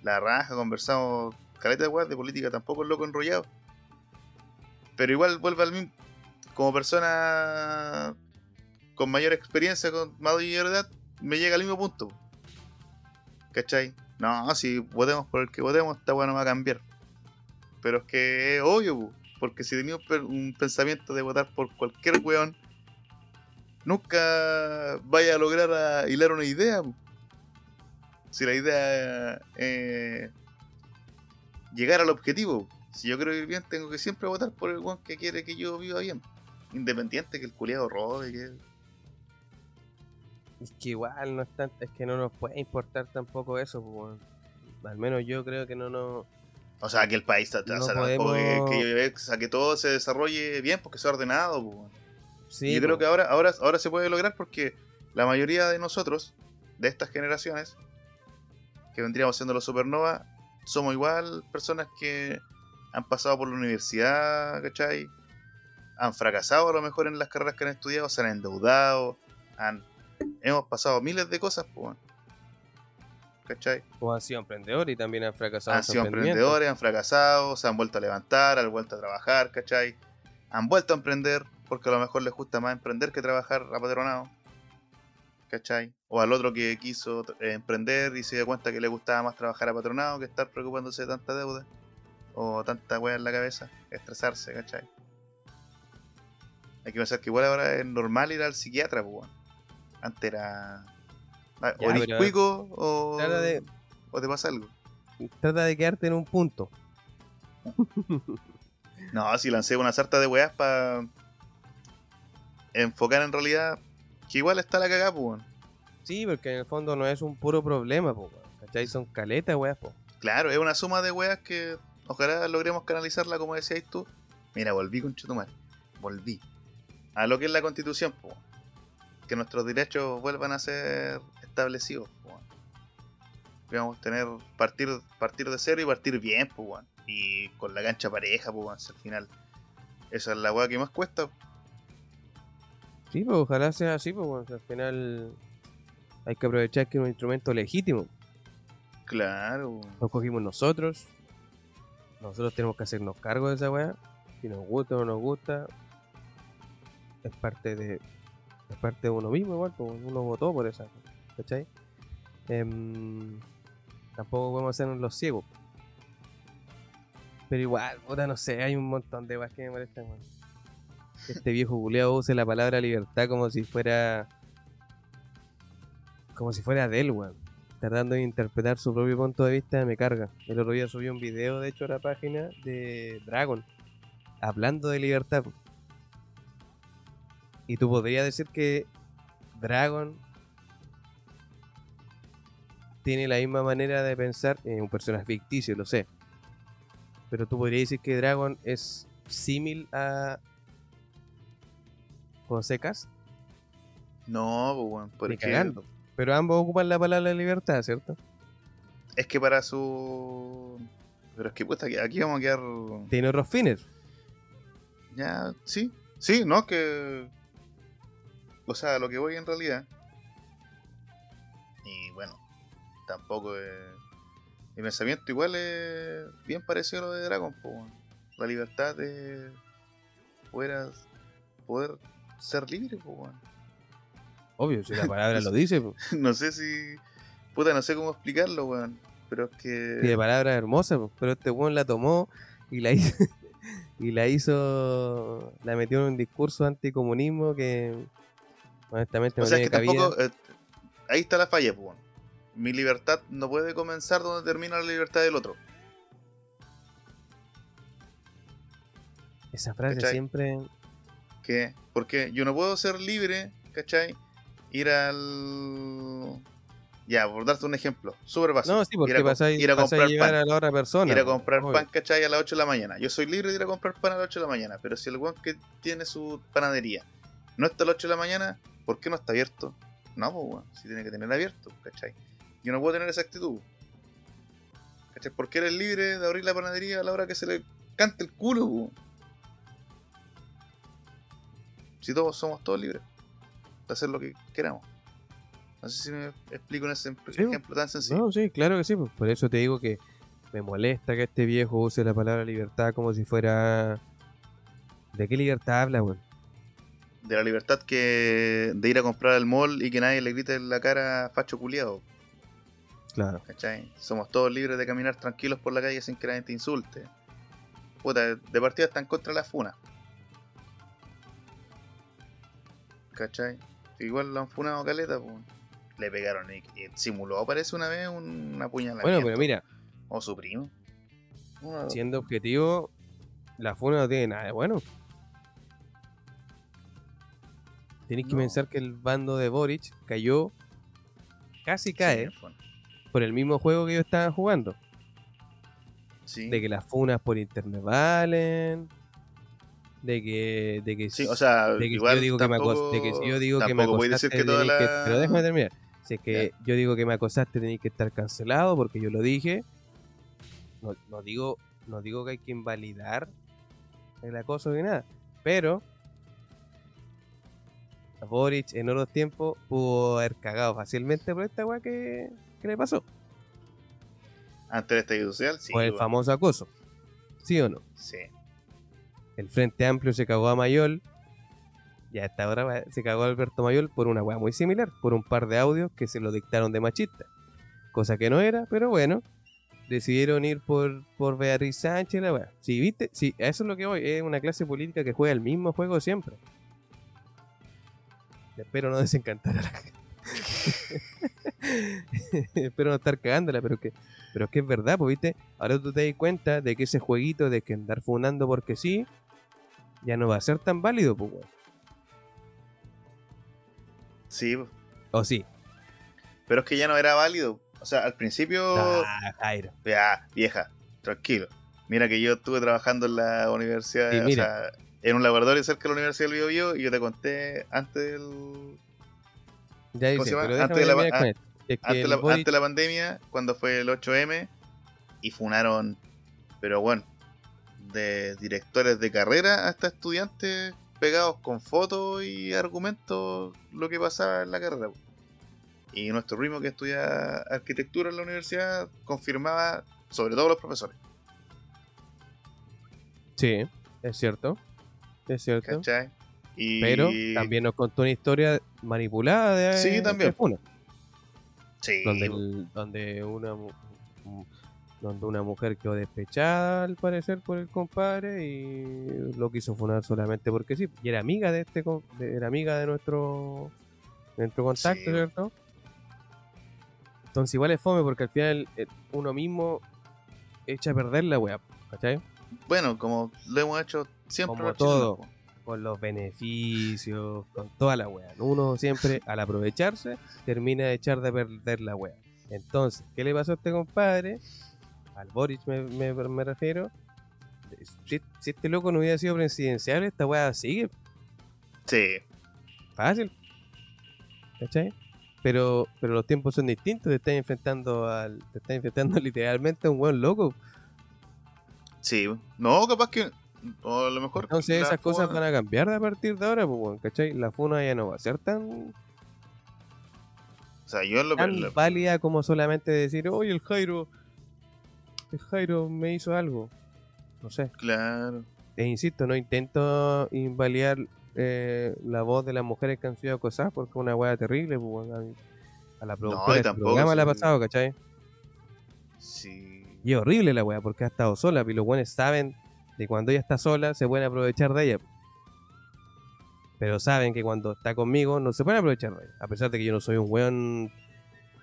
la raja, conversamos caleta de de política, tampoco es loco enrollado. Pero igual vuelve al mismo, como persona con mayor experiencia, con mayor edad, me llega al mismo punto. ¿Cachai? No, si votemos por el que votemos, esta weá no va a cambiar. Pero es que es obvio, porque si tenía un, pensamiento de votar por cualquier weón, nunca vaya a lograr a hilar una idea. Si la idea es llegar al objetivo. Si yo quiero vivir bien, tengo que siempre votar por el weón que quiere que yo viva bien. Independiente que el culiado robe, que... Es que igual no es, tan- es que no nos puede importar tampoco eso, weón. Al menos yo creo que no nos. O sea, que el país, está- No o sea, que, que- o sea, que todo se desarrolle bien porque sea ordenado. pu, weón. Sí, yo creo po. que ahora, ahora, ahora se puede lograr porque la mayoría de nosotros, de estas generaciones, que vendríamos siendo los supernova, somos igual personas que han pasado por la universidad, ¿cachai? Han fracasado a lo mejor en las carreras que han estudiado, se han endeudado, han, hemos pasado miles de cosas, pues. ¿cachai? O han sido emprendedores y también han fracasado. Han sido emprendedores, han fracasado, se han vuelto a levantar, han vuelto a trabajar, ¿cachai? Han vuelto a emprender, porque a lo mejor les gusta más emprender que trabajar apatronado, ¿cachai? O al otro que quiso eh, emprender y se dio cuenta que le gustaba más trabajar apatronado que estar preocupándose de tanta deuda o tanta wea en la cabeza, estresarse, ¿cachai? Hay que pensar que igual ahora es normal ir al psiquiatra, pues. Antes era. ah, Ya, o eres cuico o, de, o te pasa algo. trata de quedarte en un punto. No, si lancé una sarta de weas para enfocar en realidad que igual está la cagada, pues. Sí, porque en el fondo no es un puro problema, weón, ¿cachai? Son caletas, weas, po. Claro, es una suma de weas que ojalá logremos canalizarla como decías tú. Mira, volví con Chutumar. Volví. A lo que es la constitución, pues. Que nuestros derechos vuelvan a ser establecidos, pues. Vamos a tener partir, partir de cero y partir bien, pues. Y con la cancha pareja, pues, al final. Esa es la wea que más cuesta. Sí, pues ojalá sea así, pues al final hay que aprovechar que es un instrumento legítimo. Claro. Lo cogimos nosotros. Nosotros tenemos que hacernos cargo de esa weá. Si nos gusta o no nos gusta. Es parte de. Es parte de uno mismo igual, pues uno votó por esa. ¿Cachai? Em, tampoco podemos hacernos los ciegos. Pero igual, puta, no sé, hay un montón de weas que me molestan, weón. Este viejo culeado use la palabra libertad como si fuera. Como si fuera de él, weón tratando de interpretar su propio punto de vista me carga. El otro día subí un video, de hecho, a la página de Dragon, hablando de libertad. Y tú podrías decir que Dragon tiene la misma manera de pensar, es un personaje ficticio, lo sé. Pero tú podrías decir que Dragon es símil a José Cast, No, pues, ni Porque cagando. Pero ambos ocupan la palabra libertad, ¿cierto? Es que para su. Pero es que puta, aquí- aquí vamos a quedar. Tiene otros fines. Ya, sí. Sí, no, que. O sea, lo que voy en realidad. Y bueno, tampoco es. Mi pensamiento igual es bien parecido a lo de Dragon, weón. La libertad de poder, poder ser libre, weón. Obvio, si la palabra lo dice. po. No sé si. Puta, no sé cómo explicarlo, weón. Pero es que. Sí, la palabra es hermosa, po, pero este weón la tomó y la hizo. Y la hizo. La metió en un discurso anticomunismo que. Honestamente O sea, tiene que tampoco. eh, ahí está la falla, pues. Mi libertad no puede comenzar donde termina la libertad del otro. Esa frase ¿cachai? siempre. Porque yo no puedo ser libre, ¿cachai? Ir al. Ya, por darte un ejemplo, súper básico. No, sí, porque ir a, com- pasáis ir a comprar llegar pan. a la otra persona. ir a comprar obvio. pan, ¿cachai? A las 8 de la mañana. Yo soy libre de ir a comprar pan a las 8 de la mañana, pero si el weón que tiene su panadería no está a las 8 de la mañana, ¿por qué no está abierto? No, pues si tiene que tener abierto, ¿cachai? Yo no puedo tener esa actitud. ¿Cachai? Porque eres libre de abrir la panadería a la hora que se le cante el culo, weón. Si todos somos todos libres de hacer lo que queramos. No sé si me explico en ese Sí, ejemplo tan sencillo. No, sí, claro que sí. pues, Por eso te digo que me molesta que este viejo use la palabra libertad como si fuera. ¿De qué libertad habla, weón? de la libertad que de ir a comprar al mall y que nadie le grite en la cara facho culiado, Claro. ¿cachai? Somos todos libres de caminar tranquilos por la calle sin que nadie te insulte. Puta, de partida están contra la funa. ¿Cachai? Igual lo han funado caleta, pues. Le pegaron y, y simuló, parece una vez, un apuñalamiento. Bueno, pero mira, O su primo. Dos. siendo objetivo, la FUNA no tiene nada de bueno. Tenéis que pensar que el bando de Boric cayó, casi cae, Sí, por el mismo juego que ellos estaban jugando. Sí. De que las funas por internet valen. De que. De que Sí, o sea, de que igual si yo digo que me acos- tampoco, de que si yo digo que me acosaste, decir que tenéis que- la... pero déjame terminar. Si es que yo digo que me acosaste, tenéis que estar cancelado porque yo lo dije. No, no digo no digo que hay que invalidar el acoso ni nada, pero a Boric en otros tiempos pudo haber cagado fácilmente por esta weá que, que le pasó. Antes del estallido social, sí. por el bueno, famoso acoso. ¿Sí o no? Sí. El Frente Amplio se cagó a Mayol. Y a esta hora va- se cagó a Alberto Mayol por una weá muy similar, por un par de audios que se lo dictaron de machista. Cosa que no era, pero bueno. Decidieron ir por, por Beatriz Sánchez, la weá. Si viste, sí, eso es lo que voy. Es una clase política que juega el mismo juego siempre. Espero no desencantar a la gente. Espero no estar cagándola, pero que, pero es que es verdad, pues viste. Ahora tú te das cuenta de que ese jueguito de que andar funando porque sí, ya no va a ser tan válido, pues, weón. Sí, O sí. pero es que ya no era válido. O sea, al principio, Ah, Jairo. vieja, tranquilo. Mira que yo estuve trabajando en la universidad, Sí, o sea, en un laboratorio cerca de la Universidad del Biobío y yo te conté antes del Ya ¿Cómo dice, pero Antes de la- que antes, la, antes de la pandemia, cuando fue el 8M, y funaron, pero bueno, de directores de carrera hasta estudiantes pegados con fotos y argumentos lo que pasaba en la carrera. Y nuestro primo que estudia arquitectura en la universidad confirmaba, sobre todo los profesores, Sí, es cierto. Es cierto. ¿cachai? Y Pero también nos contó una historia manipulada de Sí, también. de sí, donde, donde una donde una mujer quedó despechada al parecer por el compadre y lo quiso funar solamente porque sí y era amiga de este era amiga de nuestro de nuestro contacto Sí. cierto entonces igual es fome porque al final eh, uno mismo echa a perder la wea ¿cachai? bueno, como lo hemos hecho siempre Como chilenos, todo. con los beneficios, con toda la wea. Uno siempre, al aprovecharse, termina de echar de perder la wea. Entonces, ¿qué le pasó a este compadre? Al Boric me, me- me refiero. Si, si este loco no hubiera sido presidencial, esta wea sigue Sí, fácil. ¿Cachai? pero pero los tiempos son distintos, te estás enfrentando al te estás enfrentando literalmente a un buen loco. Sí, no, capaz que. O a lo mejor. Entonces esas cosas funa- van a cambiar a partir de ahora, pues, weón, ¿cachai? La funa ya no va a ser tan, O sea, yo lo tan válida como solamente decir, oye, el Jairo, el Jairo me hizo algo. No sé. Claro. E insisto, no intento invalidar eh, la voz de las mujeres que han sido acosadas porque es una weá terrible, pues, a, la productora y del tampoco programa le ha sí. pasado, ¿cachai? Sí. Y es horrible la weá porque ha estado sola, y los buenos saben de cuando ella está sola se pueden aprovechar de ella. Pero saben que cuando está conmigo no se pueden aprovechar de ella. A pesar de que yo no soy un weón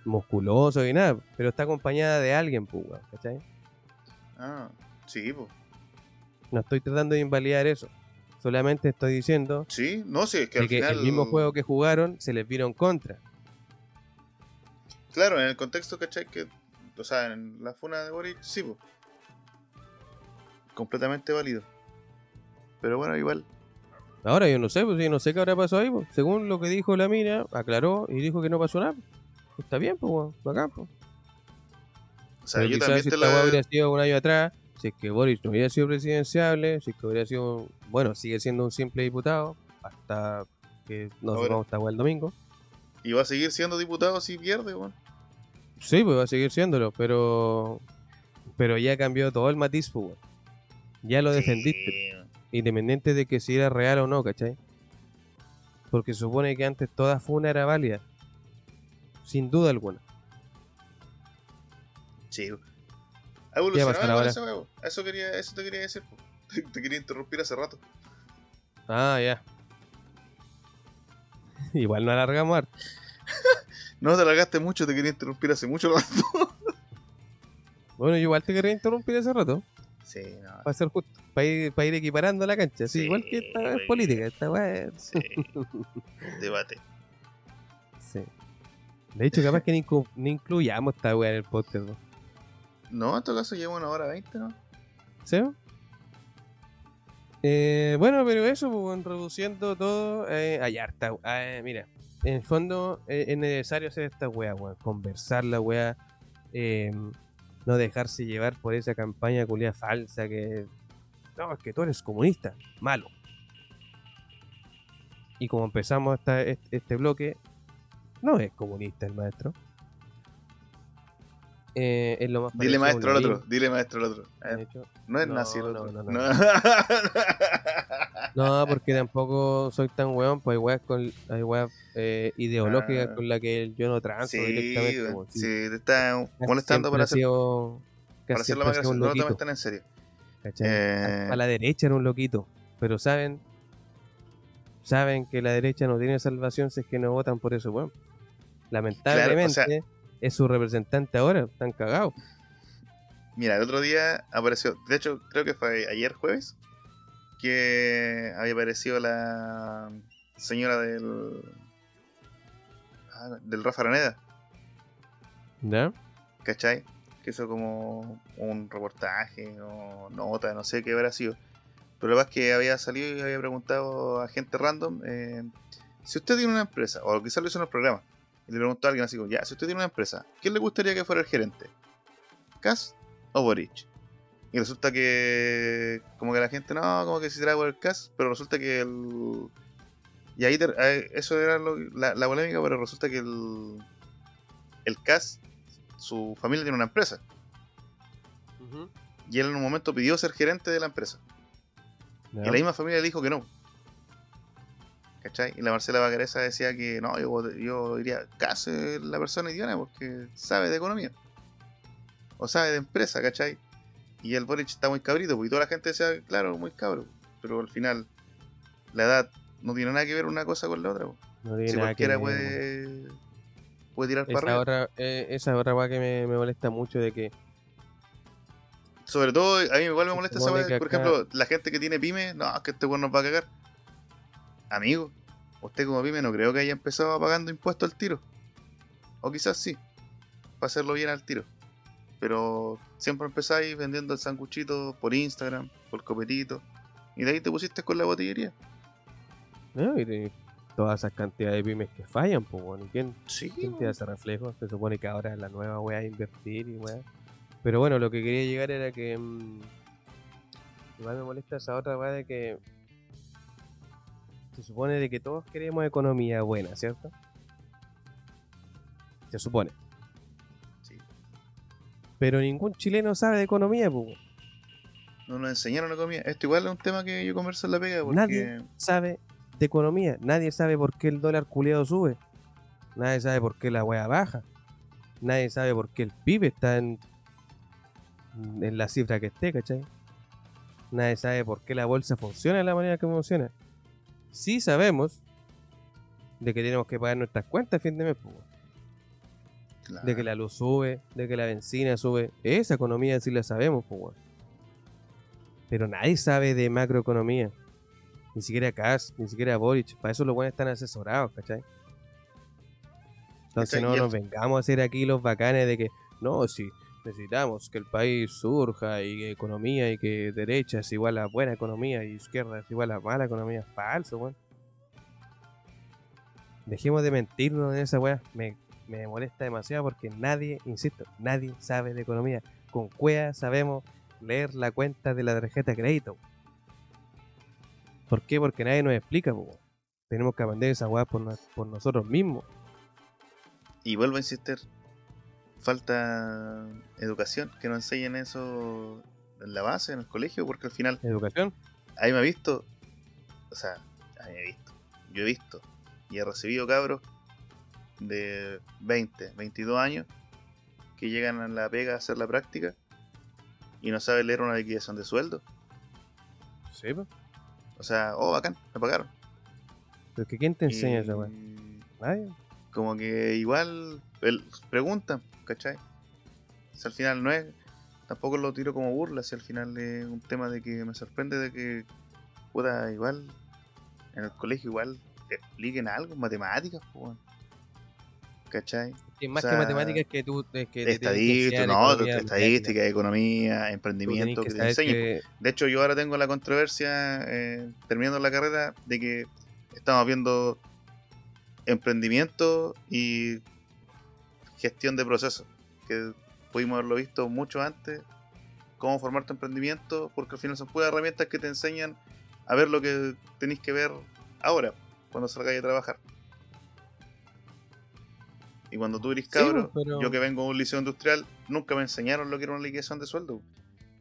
musculoso y nada, pero está acompañada de alguien, pues, ¿cachai? Ah, sí, pues. No estoy tratando de invalidar eso. Solamente estoy diciendo Sí, no, sí, es que al que final. el mismo juego que jugaron se les vino en contra. Claro, en el contexto, ¿cachai? Que, o sea, en la funa de Boric, sí, pues. Completamente válido. Pero bueno, igual. Ahora yo no sé, pues yo no sé qué habrá pasado ahí, pues. Según lo que dijo la mina, aclaró y dijo que no pasó nada. Está bien, pues, bacán, pues. O sea, Pero yo quizás también si te la. hubiera sido un año atrás, si es que Boris no hubiera sido presidenciable, si es que hubiera sido, bueno, sigue siendo un simple diputado, hasta que nos Ahora. vamos weá el domingo. Y va a seguir siendo diputado si pierde, weón. Sí, pues va a seguir siéndolo, pero pero ya cambió todo el matiz, pues. Ya lo defendiste, independiente de que si era real o no, ¿cachai? Porque supone que antes toda funa era válida, sin duda alguna. Sí. Ha evolucionado ese juego. Eso, quería, eso te quería decir. Te, te quería interrumpir hace rato. Ah, ya. Igual no alargamos harto. No te largaste mucho, te quería interrumpir hace mucho rato. Bueno, yo igual te quería interrumpir hace rato. Sí, no. Para ser justo. Para ir, para ir equiparando la cancha. Sí, Sí, igual que esta es política. Esta weá es- Sí. Debate. Sí. De hecho, capaz que ni incluyamos esta weá en el podcast, ¿no? No, en todo caso lleva una hora veinte, ¿no? ¿Sí? Eh, bueno, pero eso, pues, reduciendo todo, eh, hay harta. eh, mira, en el fondo eh, es necesario hacer esta weá, weón. Conversar la weá. eh, no dejarse llevar por esa campaña culia falsa que. No, es que tú eres comunista. Malo. Y como empezamos esta, este, este bloque, no es comunista el maestro. Eh, es lo más Dile maestro al otro, dile maestro al otro. Eh, no es no, nazi el otro. no, No, no. No, porque tampoco soy tan weón, pues hay weas, con, hay weas eh, ideológicas Ah. con las que yo no transo sí, directamente. como sí, si te está casi molestando para ha hacer, sido- para casi hacerlo siempre más ha sido gracioso. un No lo tomes loquito, tan en serio. Eh, A, a la derecha era un loquito, pero saben saben que la derecha no tiene salvación si es que no votan por eso, weón. Lamentablemente sea- es su representante ahora, están cagados. Mira, el otro día apareció, de hecho creo que fue ayer jueves, que había aparecido la señora del ah, del Rafa Araneda, ¿Ya? ¿cachai? Que hizo como un reportaje o nota, no sé qué habrá sido. Pero lo más que había salido y había preguntado a gente random, eh, si usted tiene una empresa, o quizás lo hizo en el programa, y le preguntó a alguien así como, ya, si usted tiene una empresa, ¿quién le gustaría que fuera el gerente? ¿Cas o Boric? Y resulta que como que la gente no, como que si será por el CAS, pero resulta que el... Y ahí eh, eso era lo- la, la polémica, pero resulta que el, el CAS, su familia tiene una empresa. Y él en un momento pidió ser gerente de la empresa. Y la misma familia le dijo que no. ¿Cachai? Y la Marcela Bacareza decía que no, yo, yo diría, CAS es la persona idiota porque sabe de economía. O sabe de empresa, ¿cachai? Y el Boric está muy cabrito, pues, y toda la gente decía, claro, muy cabro. Pero al final, la edad no tiene nada que ver una cosa con la otra. pues. No tiene Si nada cualquiera puede, puede tirar para Esa otra, eh, esa otra weá que me, me molesta mucho de que Sobre todo, a mí igual me molesta esa weá. Por ejemplo, la gente que tiene pyme, no, es que este weón nos va a cagar. Amigo, usted como pyme no creo que haya empezado pagando impuestos al tiro. O quizás sí, para hacerlo bien al tiro. Pero siempre empezáis vendiendo el sanguchito por Instagram, por copetito. Y de ahí te pusiste con la botillería. ¿no? Y te- todas esas cantidades de pymes que fallan, pues. ¿Y quién, Sí, quién te da ese reflejo? Se supone que ahora es la nueva weá de invertir y weá. Pero bueno, lo que quería llegar era que. mm, igual me molesta esa otra weá de que. Se supone de que todos queremos economía buena, ¿cierto? Se supone. Sí. Pero ningún chileno sabe de economía, pues. No nos enseñaron economía. Esto igual es un tema que yo converso en la pega porque Nadie. sabe de economía. Nadie sabe por qué el dólar culeado sube. Nadie sabe por qué la weá baja. Nadie sabe por qué el PIB está en, en la cifra que esté, ¿cachai? Nadie sabe por qué la bolsa funciona de la manera que funciona. Sí sabemos de que tenemos que pagar nuestras cuentas a fin de mes. Claro. de que la luz sube, de que la benzina sube. Esa economía sí la sabemos, pues. Pero nadie sabe de macroeconomía. Ni siquiera Kass, ni siquiera Boric. Para eso los buenos están asesorados, ¿cachai? Entonces no nos vengamos a hacer aquí los bacanes de que, no, si necesitamos que el país surja y que economía y que derecha es igual a buena economía y izquierda es igual a mala economía. Falso, weón. Dejemos de mentirnos en esa weá. Me, me molesta demasiado porque nadie, insisto, nadie sabe de economía. Con cuea sabemos leer la cuenta de la tarjeta de crédito. ¿Por qué? Porque nadie nos explica, weón. Tenemos que aprender esa weá por, por nosotros mismos. Y vuelvo a insistir, falta educación, que nos enseñen eso en la base, en el colegio, porque al final, Educación. ahí me he visto, o sea, ahí me he visto, yo he visto y he recibido cabros de 20, 22 años que llegan a la pega a hacer la práctica y no saben leer una liquidación de sueldo. Sí, po. O sea, oh, bacán, me pagaron. Pero que ¿quién te enseña Y esa weá? Nadie. Como que igual el- preguntan, ¿cachai? Si al final no es, tampoco lo tiro como burla, si al final es un tema de que me sorprende de que pueda igual, en el colegio igual te expliquen algo, matemáticas, pues. ¿cachai? Más O que matemáticas que tú es que te Estadística, no, economía estadística, economía, Tú tenés emprendimiento, que que te enseñen. que- De hecho, yo ahora tengo la controversia, eh, terminando la carrera, de que estamos viendo emprendimiento y gestión de procesos, que pudimos haberlo visto mucho antes, cómo formar tu emprendimiento, porque al final son puras herramientas que te enseñan a ver lo que tenéis que ver ahora, cuando salgáis a trabajar. Y cuando tú eres cabro, pues, pero- yo que vengo de un liceo industrial, nunca me enseñaron lo que era una liquidación de sueldo.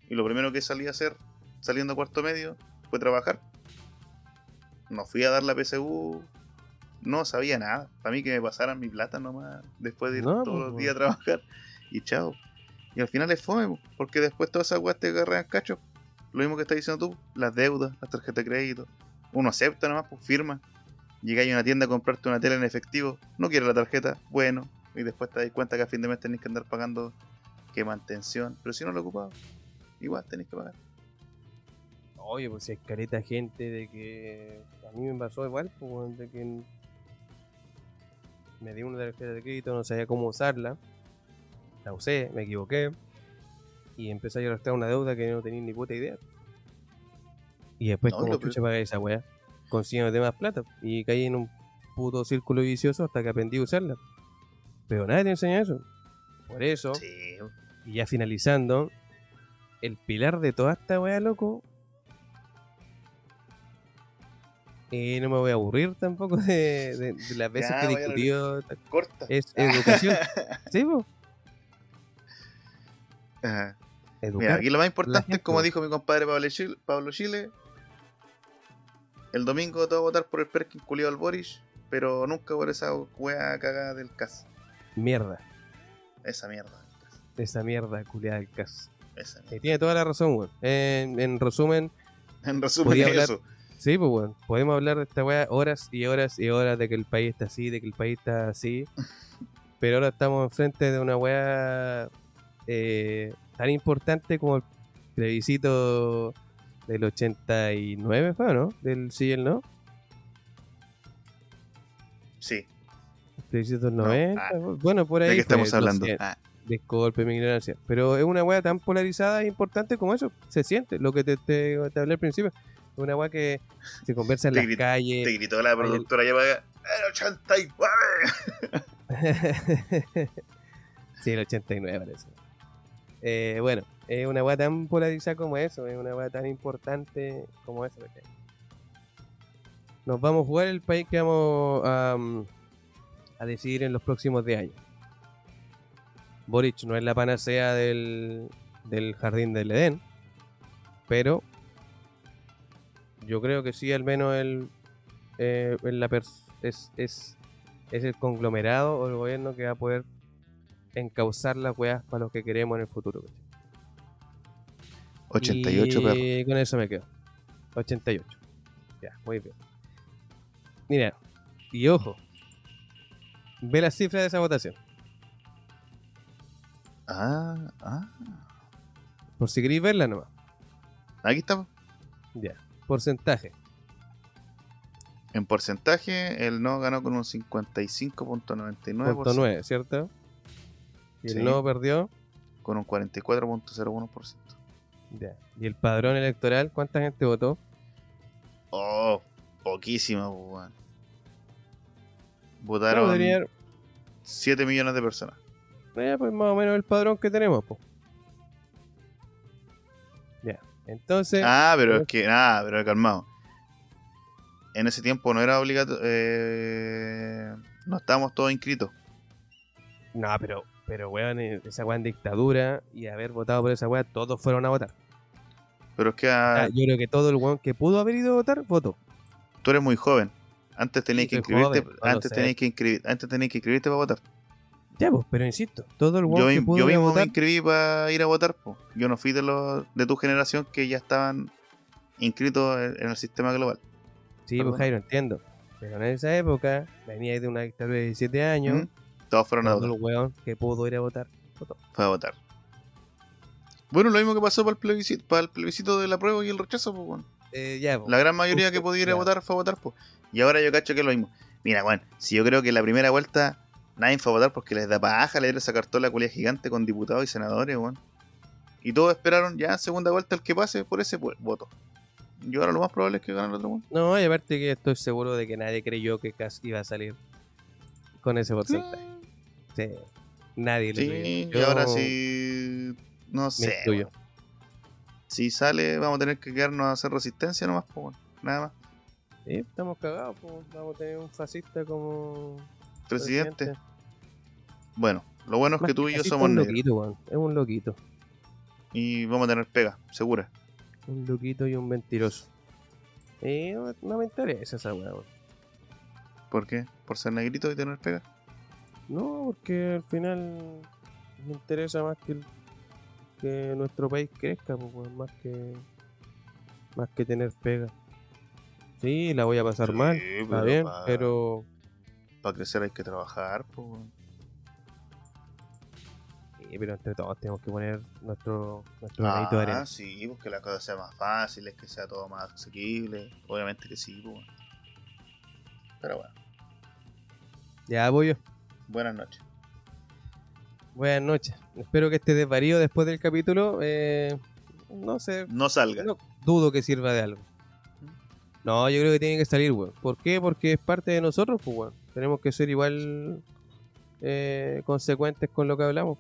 Y lo primero que salí a hacer, saliendo a cuarto medio, fue trabajar. No fui a dar la PSU, no sabía nada. Para mí que me pasaran mi plata nomás, después de ir No, todos pues, los días a trabajar. Y chao. Y al final es fome, po, porque después todas esas weas te agarran cacho. Lo mismo que estás diciendo tú, las deudas, las tarjetas de crédito. Uno acepta nomás, pues firma. Llegáis a una tienda a comprarte una tele en efectivo, no quiere la tarjeta, bueno. Y después te das cuenta que a fin de mes tenéis que andar pagando que mantención. Pero si no lo ocupado, igual tenéis que pagar. Oye, pues si hay careta gente de que a mí me pasó igual, pues de que me di una tarjeta de crédito, no sabía cómo usarla, la usé, me equivoqué y empecé a arrastrar una deuda que no tenía ni puta idea. Y después No, como chucha pagué esa weá, consiguiendo más plata y caí en un puto círculo vicioso hasta que aprendí a usarla. Pero nadie te enseña eso. Por eso, Sí, y ya finalizando, el pilar de toda esta weá, loco. Y no me voy a aburrir tampoco de, de- de las veces Ya, que he discutido. corta. Es educación. ¿Sí? Ajá. Educar. Mira, aquí lo más importante es como dijo mi compadre Pablo Chile, Pablo Chile. El domingo te voy a votar por el Perkin culiado al Boris, pero nunca por esa wea cagada del CAS. Mierda. Esa mierda del CAS. Esa mierda culiada del caso. Esa Y mierda. tiene toda la razón, weón. En, en resumen, En resumen, Podía hablar- eso. Sí, pues, weón. Podemos hablar de esta weá horas y horas y horas de que el país está así, de que el país está así. pero ahora estamos enfrente de una weá eh, tan importante como el plebiscito del 89, ¿fue no? Del sí y el no. Sí. El plebiscito del No, 90. ah. Bueno, por ahí. ¿De qué estamos hablando? Ah, Disculpe mi ignorancia. Pero es una weá tan polarizada e importante como eso. Se siente, lo que te, te, te hablé al principio. Una weá que se conversa en las grit- calles. Te gritó la productora ya para ¡El 89! sí, el 89 parece. Eh, bueno, es una weá tan polarizada como eso, es una weá tan importante como eso. Nos vamos a jugar el país que vamos a, mm, a decidir en los próximos 10 años. Boric no es la panacea del, del jardín del Edén, pero yo creo que sí, al menos el, eh, la es, es, es el conglomerado o el gobierno que va a poder encauzar las weas para los que queremos en el futuro. ¿cachai? 88, perro. Y con eso me quedo. 88. Ya, muy bien. Mira, y ojo, ve las cifras de esa votación. Ah, ah. Por si queréis verla nomás. Aquí estamos. Ya. Porcentaje. En porcentaje, el no ganó con un 55.99%. Punto 9, ¿cierto? Y el no perdió. Con un 44.01%. Ya. Y el padrón electoral, ¿cuánta gente votó? Oh, poquísimo, pues, weón. Votaron debería- 7 millones de personas. Eh, pues más o menos el padrón que tenemos, pues. Entonces, Ah, pero es que, ah, pero calmado. En ese tiempo no era obligatorio. Eh, no estábamos todos inscritos. no, pero, pero weón, eh, esa weá en dictadura y haber votado por esa weá, todos fueron a votar. Pero es que ah, yo creo que todo el weón que pudo haber ido a votar, votó. tú eres muy joven. Antes tenías Sí, que inscribirte, joven, antes tenías que inscribir, antes tenías que inscribirte para votar. Ya, pues, pero insisto, todo el Yo, que pudo yo a mismo me votar, inscribí para ir a votar. po. Yo no fui de los de tu generación que ya estaban inscritos en el sistema global. sí, perdón. pues Jairo, entiendo. Pero en esa época, venía de una dictadura de 17 años, ¿Mm? Todos fueron a todo votar. el weón que pudo ir a votar, votó. Fue a votar. Bueno, lo mismo que pasó para el plebiscito, para el plebiscito de la prueba y el rechazo, pues, weón. Eh, ya, pues. La gran mayoría que podía ir a ya. votar fue a votar, pues. Y ahora yo cacho que es lo mismo. Mira, Juan, si yo creo que la primera vuelta nadie fue a votar porque les da paja leer esa cartola culia gigante con diputados y senadores, weón. Y todos esperaron ya segunda vuelta el que pase por ese voto. Y ahora lo más probable es que gane el otro, weón. No, y aparte que estoy seguro de que nadie creyó que Cas iba a salir con ese porcentaje. Sí. Nadie lo Sí, creyó. y ahora Yo sí. No sé. Si sale, vamos a tener que quedarnos a hacer resistencia nomás, pues. Nada más. Sí, estamos cagados, pues. Vamos a tener un fascista como Presidente. Bueno, lo bueno es Más que tú y yo somos un negros. loquito, weón. Es un loquito. Y vamos a tener pega, segura. Un loquito y un mentiroso. Y no, no me interesa esa weá, weón. ¿Por qué? ¿Por ser negrito y tener pega? No, porque al final me interesa más que, el- que nuestro país crezca, pues, más que más que tener pega. Sí, la voy a pasar mal, está bien, pero Para crecer hay que trabajar, pues. weón. sí, pero entre todos tenemos que poner nuestro nuestro granito de arena. Ah, sí, pues que la cosa sea más fácil, que sea todo más asequible. Obviamente que sí, pues. weón. Pero bueno, Ya voy yo. buenas noches. Buenas noches. Espero que este desvarío después del capítulo, eh, no sé, No salga. no, dudo que sirva de algo. No, yo creo que tiene que salir, weón. ¿Por qué? Porque es parte de nosotros, pues, weón. Tenemos que ser igual eh, consecuentes con lo que hablamos.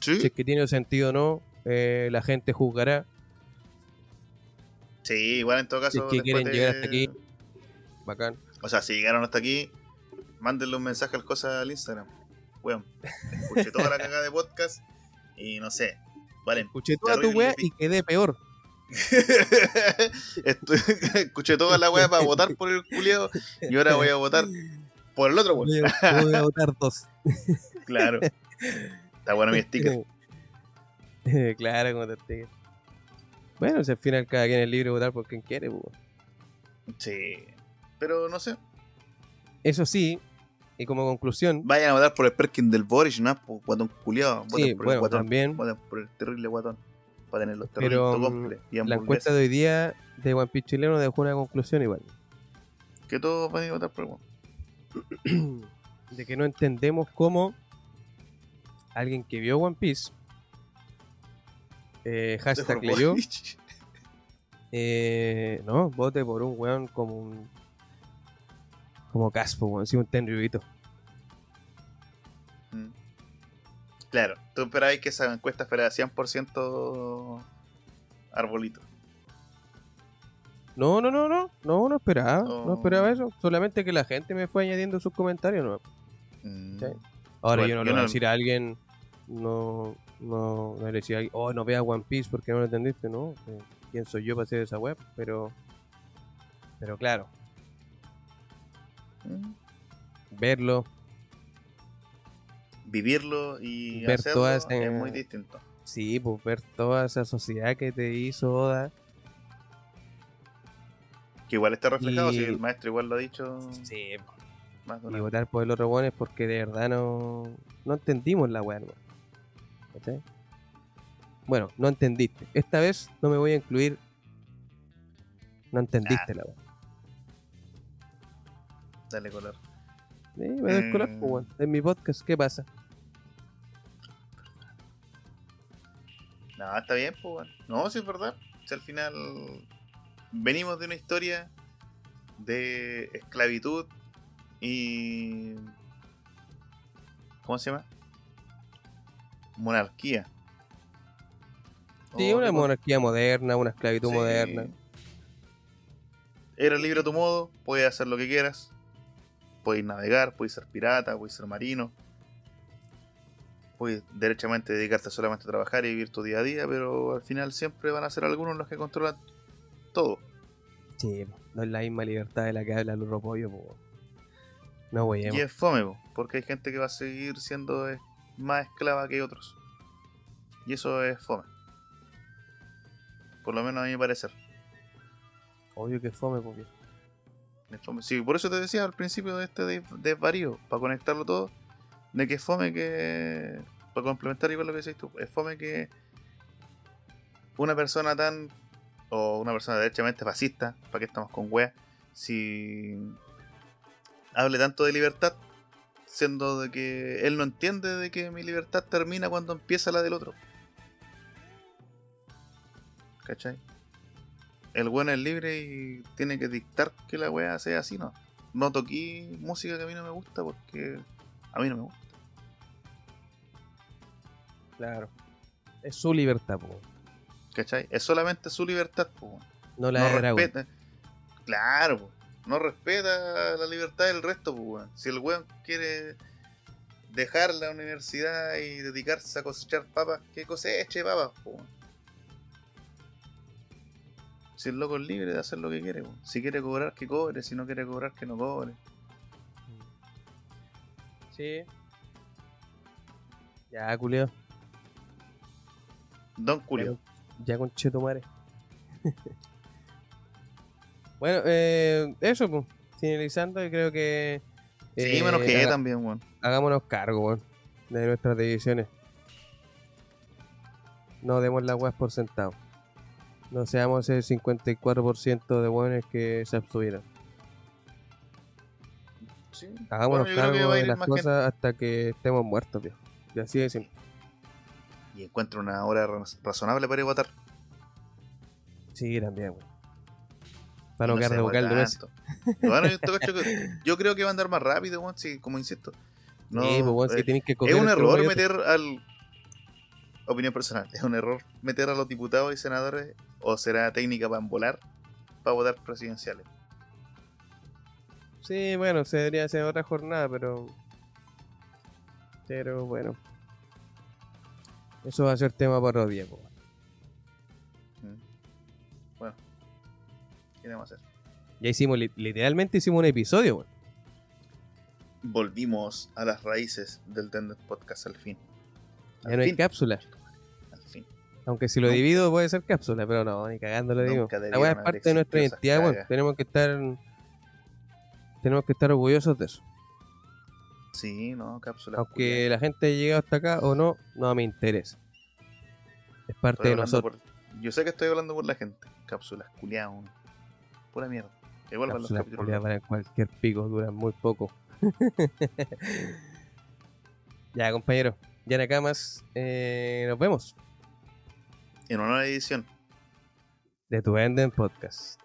Sí, Si es que tiene sentido o no, eh, la gente juzgará. sí, igual en todo Si caso. es que quieren de- llegar hasta aquí. Bacán. O sea, si llegaron hasta aquí, mándenle un mensaje al cosa al Instagram. Weón, escuché toda la cagada de podcast y no sé. Vale, Escuché toda tu weá y quedé peor. Estoy- escuché toda la weá para votar por el culiado y ahora voy a votar por el otro, weón. Voy a, votar dos. Claro. Está bueno mi sticker. claro, como te sticker. Bueno, si al final cada quien es libre de votar por quien quiere, pues, weón. Sí. Pero no sé. Eso sí, y como conclusión, Vayan a votar por el Perkin del Boris, ¿no? Por guatón culiado. Voten sí, por el bueno, guatón. también Voten por el terrible guatón. Para tener los Pero, mm, cómplices y la encuesta de hoy día de One Piece chileno dejó una conclusión igual. Que todos van a votar por weón. de que no entendemos cómo alguien que vio One Piece, eh, hashtag leyó. Eh, no, vote por un weón como un. Como Caspo, weón, sí, un tenribito. Claro, tú esperabas que esa encuesta fuera 100% arbolito. No, no, no, no, no, no esperaba, no Oh. esperaba eso. Solamente que la gente me fue añadiendo sus comentarios, ¿no? Mm. Sí. Ahora Bueno, yo no le voy a no- decir a alguien, no, no, no le decía a alguien, oh, no veas One Piece porque no lo entendiste, ¿no? Eh, ¿Quién soy yo para hacer esa web? Pero, pero claro, Mm. verlo, Vivirlo y Ver hacerlo es muy distinto. sí, pues ver toda esa sociedad que te hizo Oda, Que igual está reflejado, Y- si el maestro igual lo ha dicho sí, más de y votar por el otro bueno es porque de verdad no, no entendimos la weá. ¿Cachai? Bueno, no entendiste. Esta vez no me voy a incluir. No entendiste Ah. la weá. Dale color. Sí, me doy color, Mm. pues, weón. En mi podcast, ¿qué pasa? No, está bien, pues bueno. No, sí es verdad. Si al final venimos de una historia de esclavitud y. ¿Cómo se llama? Monarquía. Sí, una monarquía moderna, una esclavitud Sí. moderna. Eres libre a tu modo, puedes hacer lo que quieras. Puedes navegar, puedes ser pirata, puedes ser marino. Puedes derechamente dedicarte solamente a trabajar y vivir tu día a día, pero al final siempre van a ser algunos los que controlan todo. Sí, no es la misma libertad de la que habla Lurro Pollo, weón. No, güey. Y es fome, po, porque hay gente que va a seguir siendo eh, más esclava que otros. Y eso es fome. Por lo menos a mi parecer. Obvio que es fome, fome. Sí, por eso te decía al principio de este des- desvarío, para conectarlo todo, de que es fome que. Para complementar igual lo que decís tú, es fome que una persona tan. o una persona derechamente fascista, para que estamos con weas, si. hable tanto de libertad, siendo de que él no entiende de que mi libertad termina cuando empieza la del otro. ¿Cachai? el bueno es libre y tiene que dictar que la wea sea así, ¿no? No toqué música que a mí no me gusta porque a mí no me gusta. Claro. Es su libertad, pues. ¿Cachai? Es solamente su libertad, po. No la No respeta. Claro, po. No respeta la libertad del resto, po. Si el weón quiere dejar la universidad y dedicarse a cosechar papas, que coseche papas, po. Si el loco es libre de hacer lo que quiere, po. Si quiere cobrar, que cobre. Si no quiere cobrar, que no cobre. Sí. Ya, culeo. Don Julio. Ya con Chetumare. bueno, eh, eso, pues. Finalizando, yo creo que. Sí, eh, me enojé haga- también, weón. hagámonos cargo, weón, de nuestras decisiones. No demos las weas por sentado. No seamos el 54% de buenos que se abstuvieron. Sí. Hagámonos Bueno, cargo de las cosas hasta que estemos muertos, viejo. Y así de simple. Y encuentro una hora raz- razonable para ir a votar. Sí, también, weón. Para no quedar de vocal de tanto. Bueno, yo, yo creo que va a andar más rápido, weón, sí, como insisto. No, sí, pues, si eh, tenéis que es un error meter al. Opinión personal, es un error meter a los diputados y senadores, o será técnica para embolar, para votar presidenciales. Sí, bueno, se debería hacer otra jornada, pero. Pero bueno. Eso va a ser tema para otro día, po. Mm. Bueno, ¿qué a hacer? Ya hicimos, li- literalmente hicimos un episodio, weón. Volvimos a las raíces del Tender Podcast al fin. Ya Al no hay fin, cápsula. al fin. Aunque si lo Nunca- divido puede ser cápsula, pero no, ni cagando lo digo. La weá es parte de nuestra identidad, weón. Tenemos que estar. Tenemos que estar orgullosos de eso. Sí, no, cápsula. Aunque la gente haya llegado hasta acá o no, no me interesa. Es parte Estoy de nosotros. por- Yo sé que estoy hablando por la gente. Cápsulas, culiao. Pura mierda. Que vuelvan los capítulos. culiadas para cualquier pico, duran muy poco. ya, compañero. Ya Nakamas, eh, nos vemos. En una nueva edición. de tu Enden Podcast.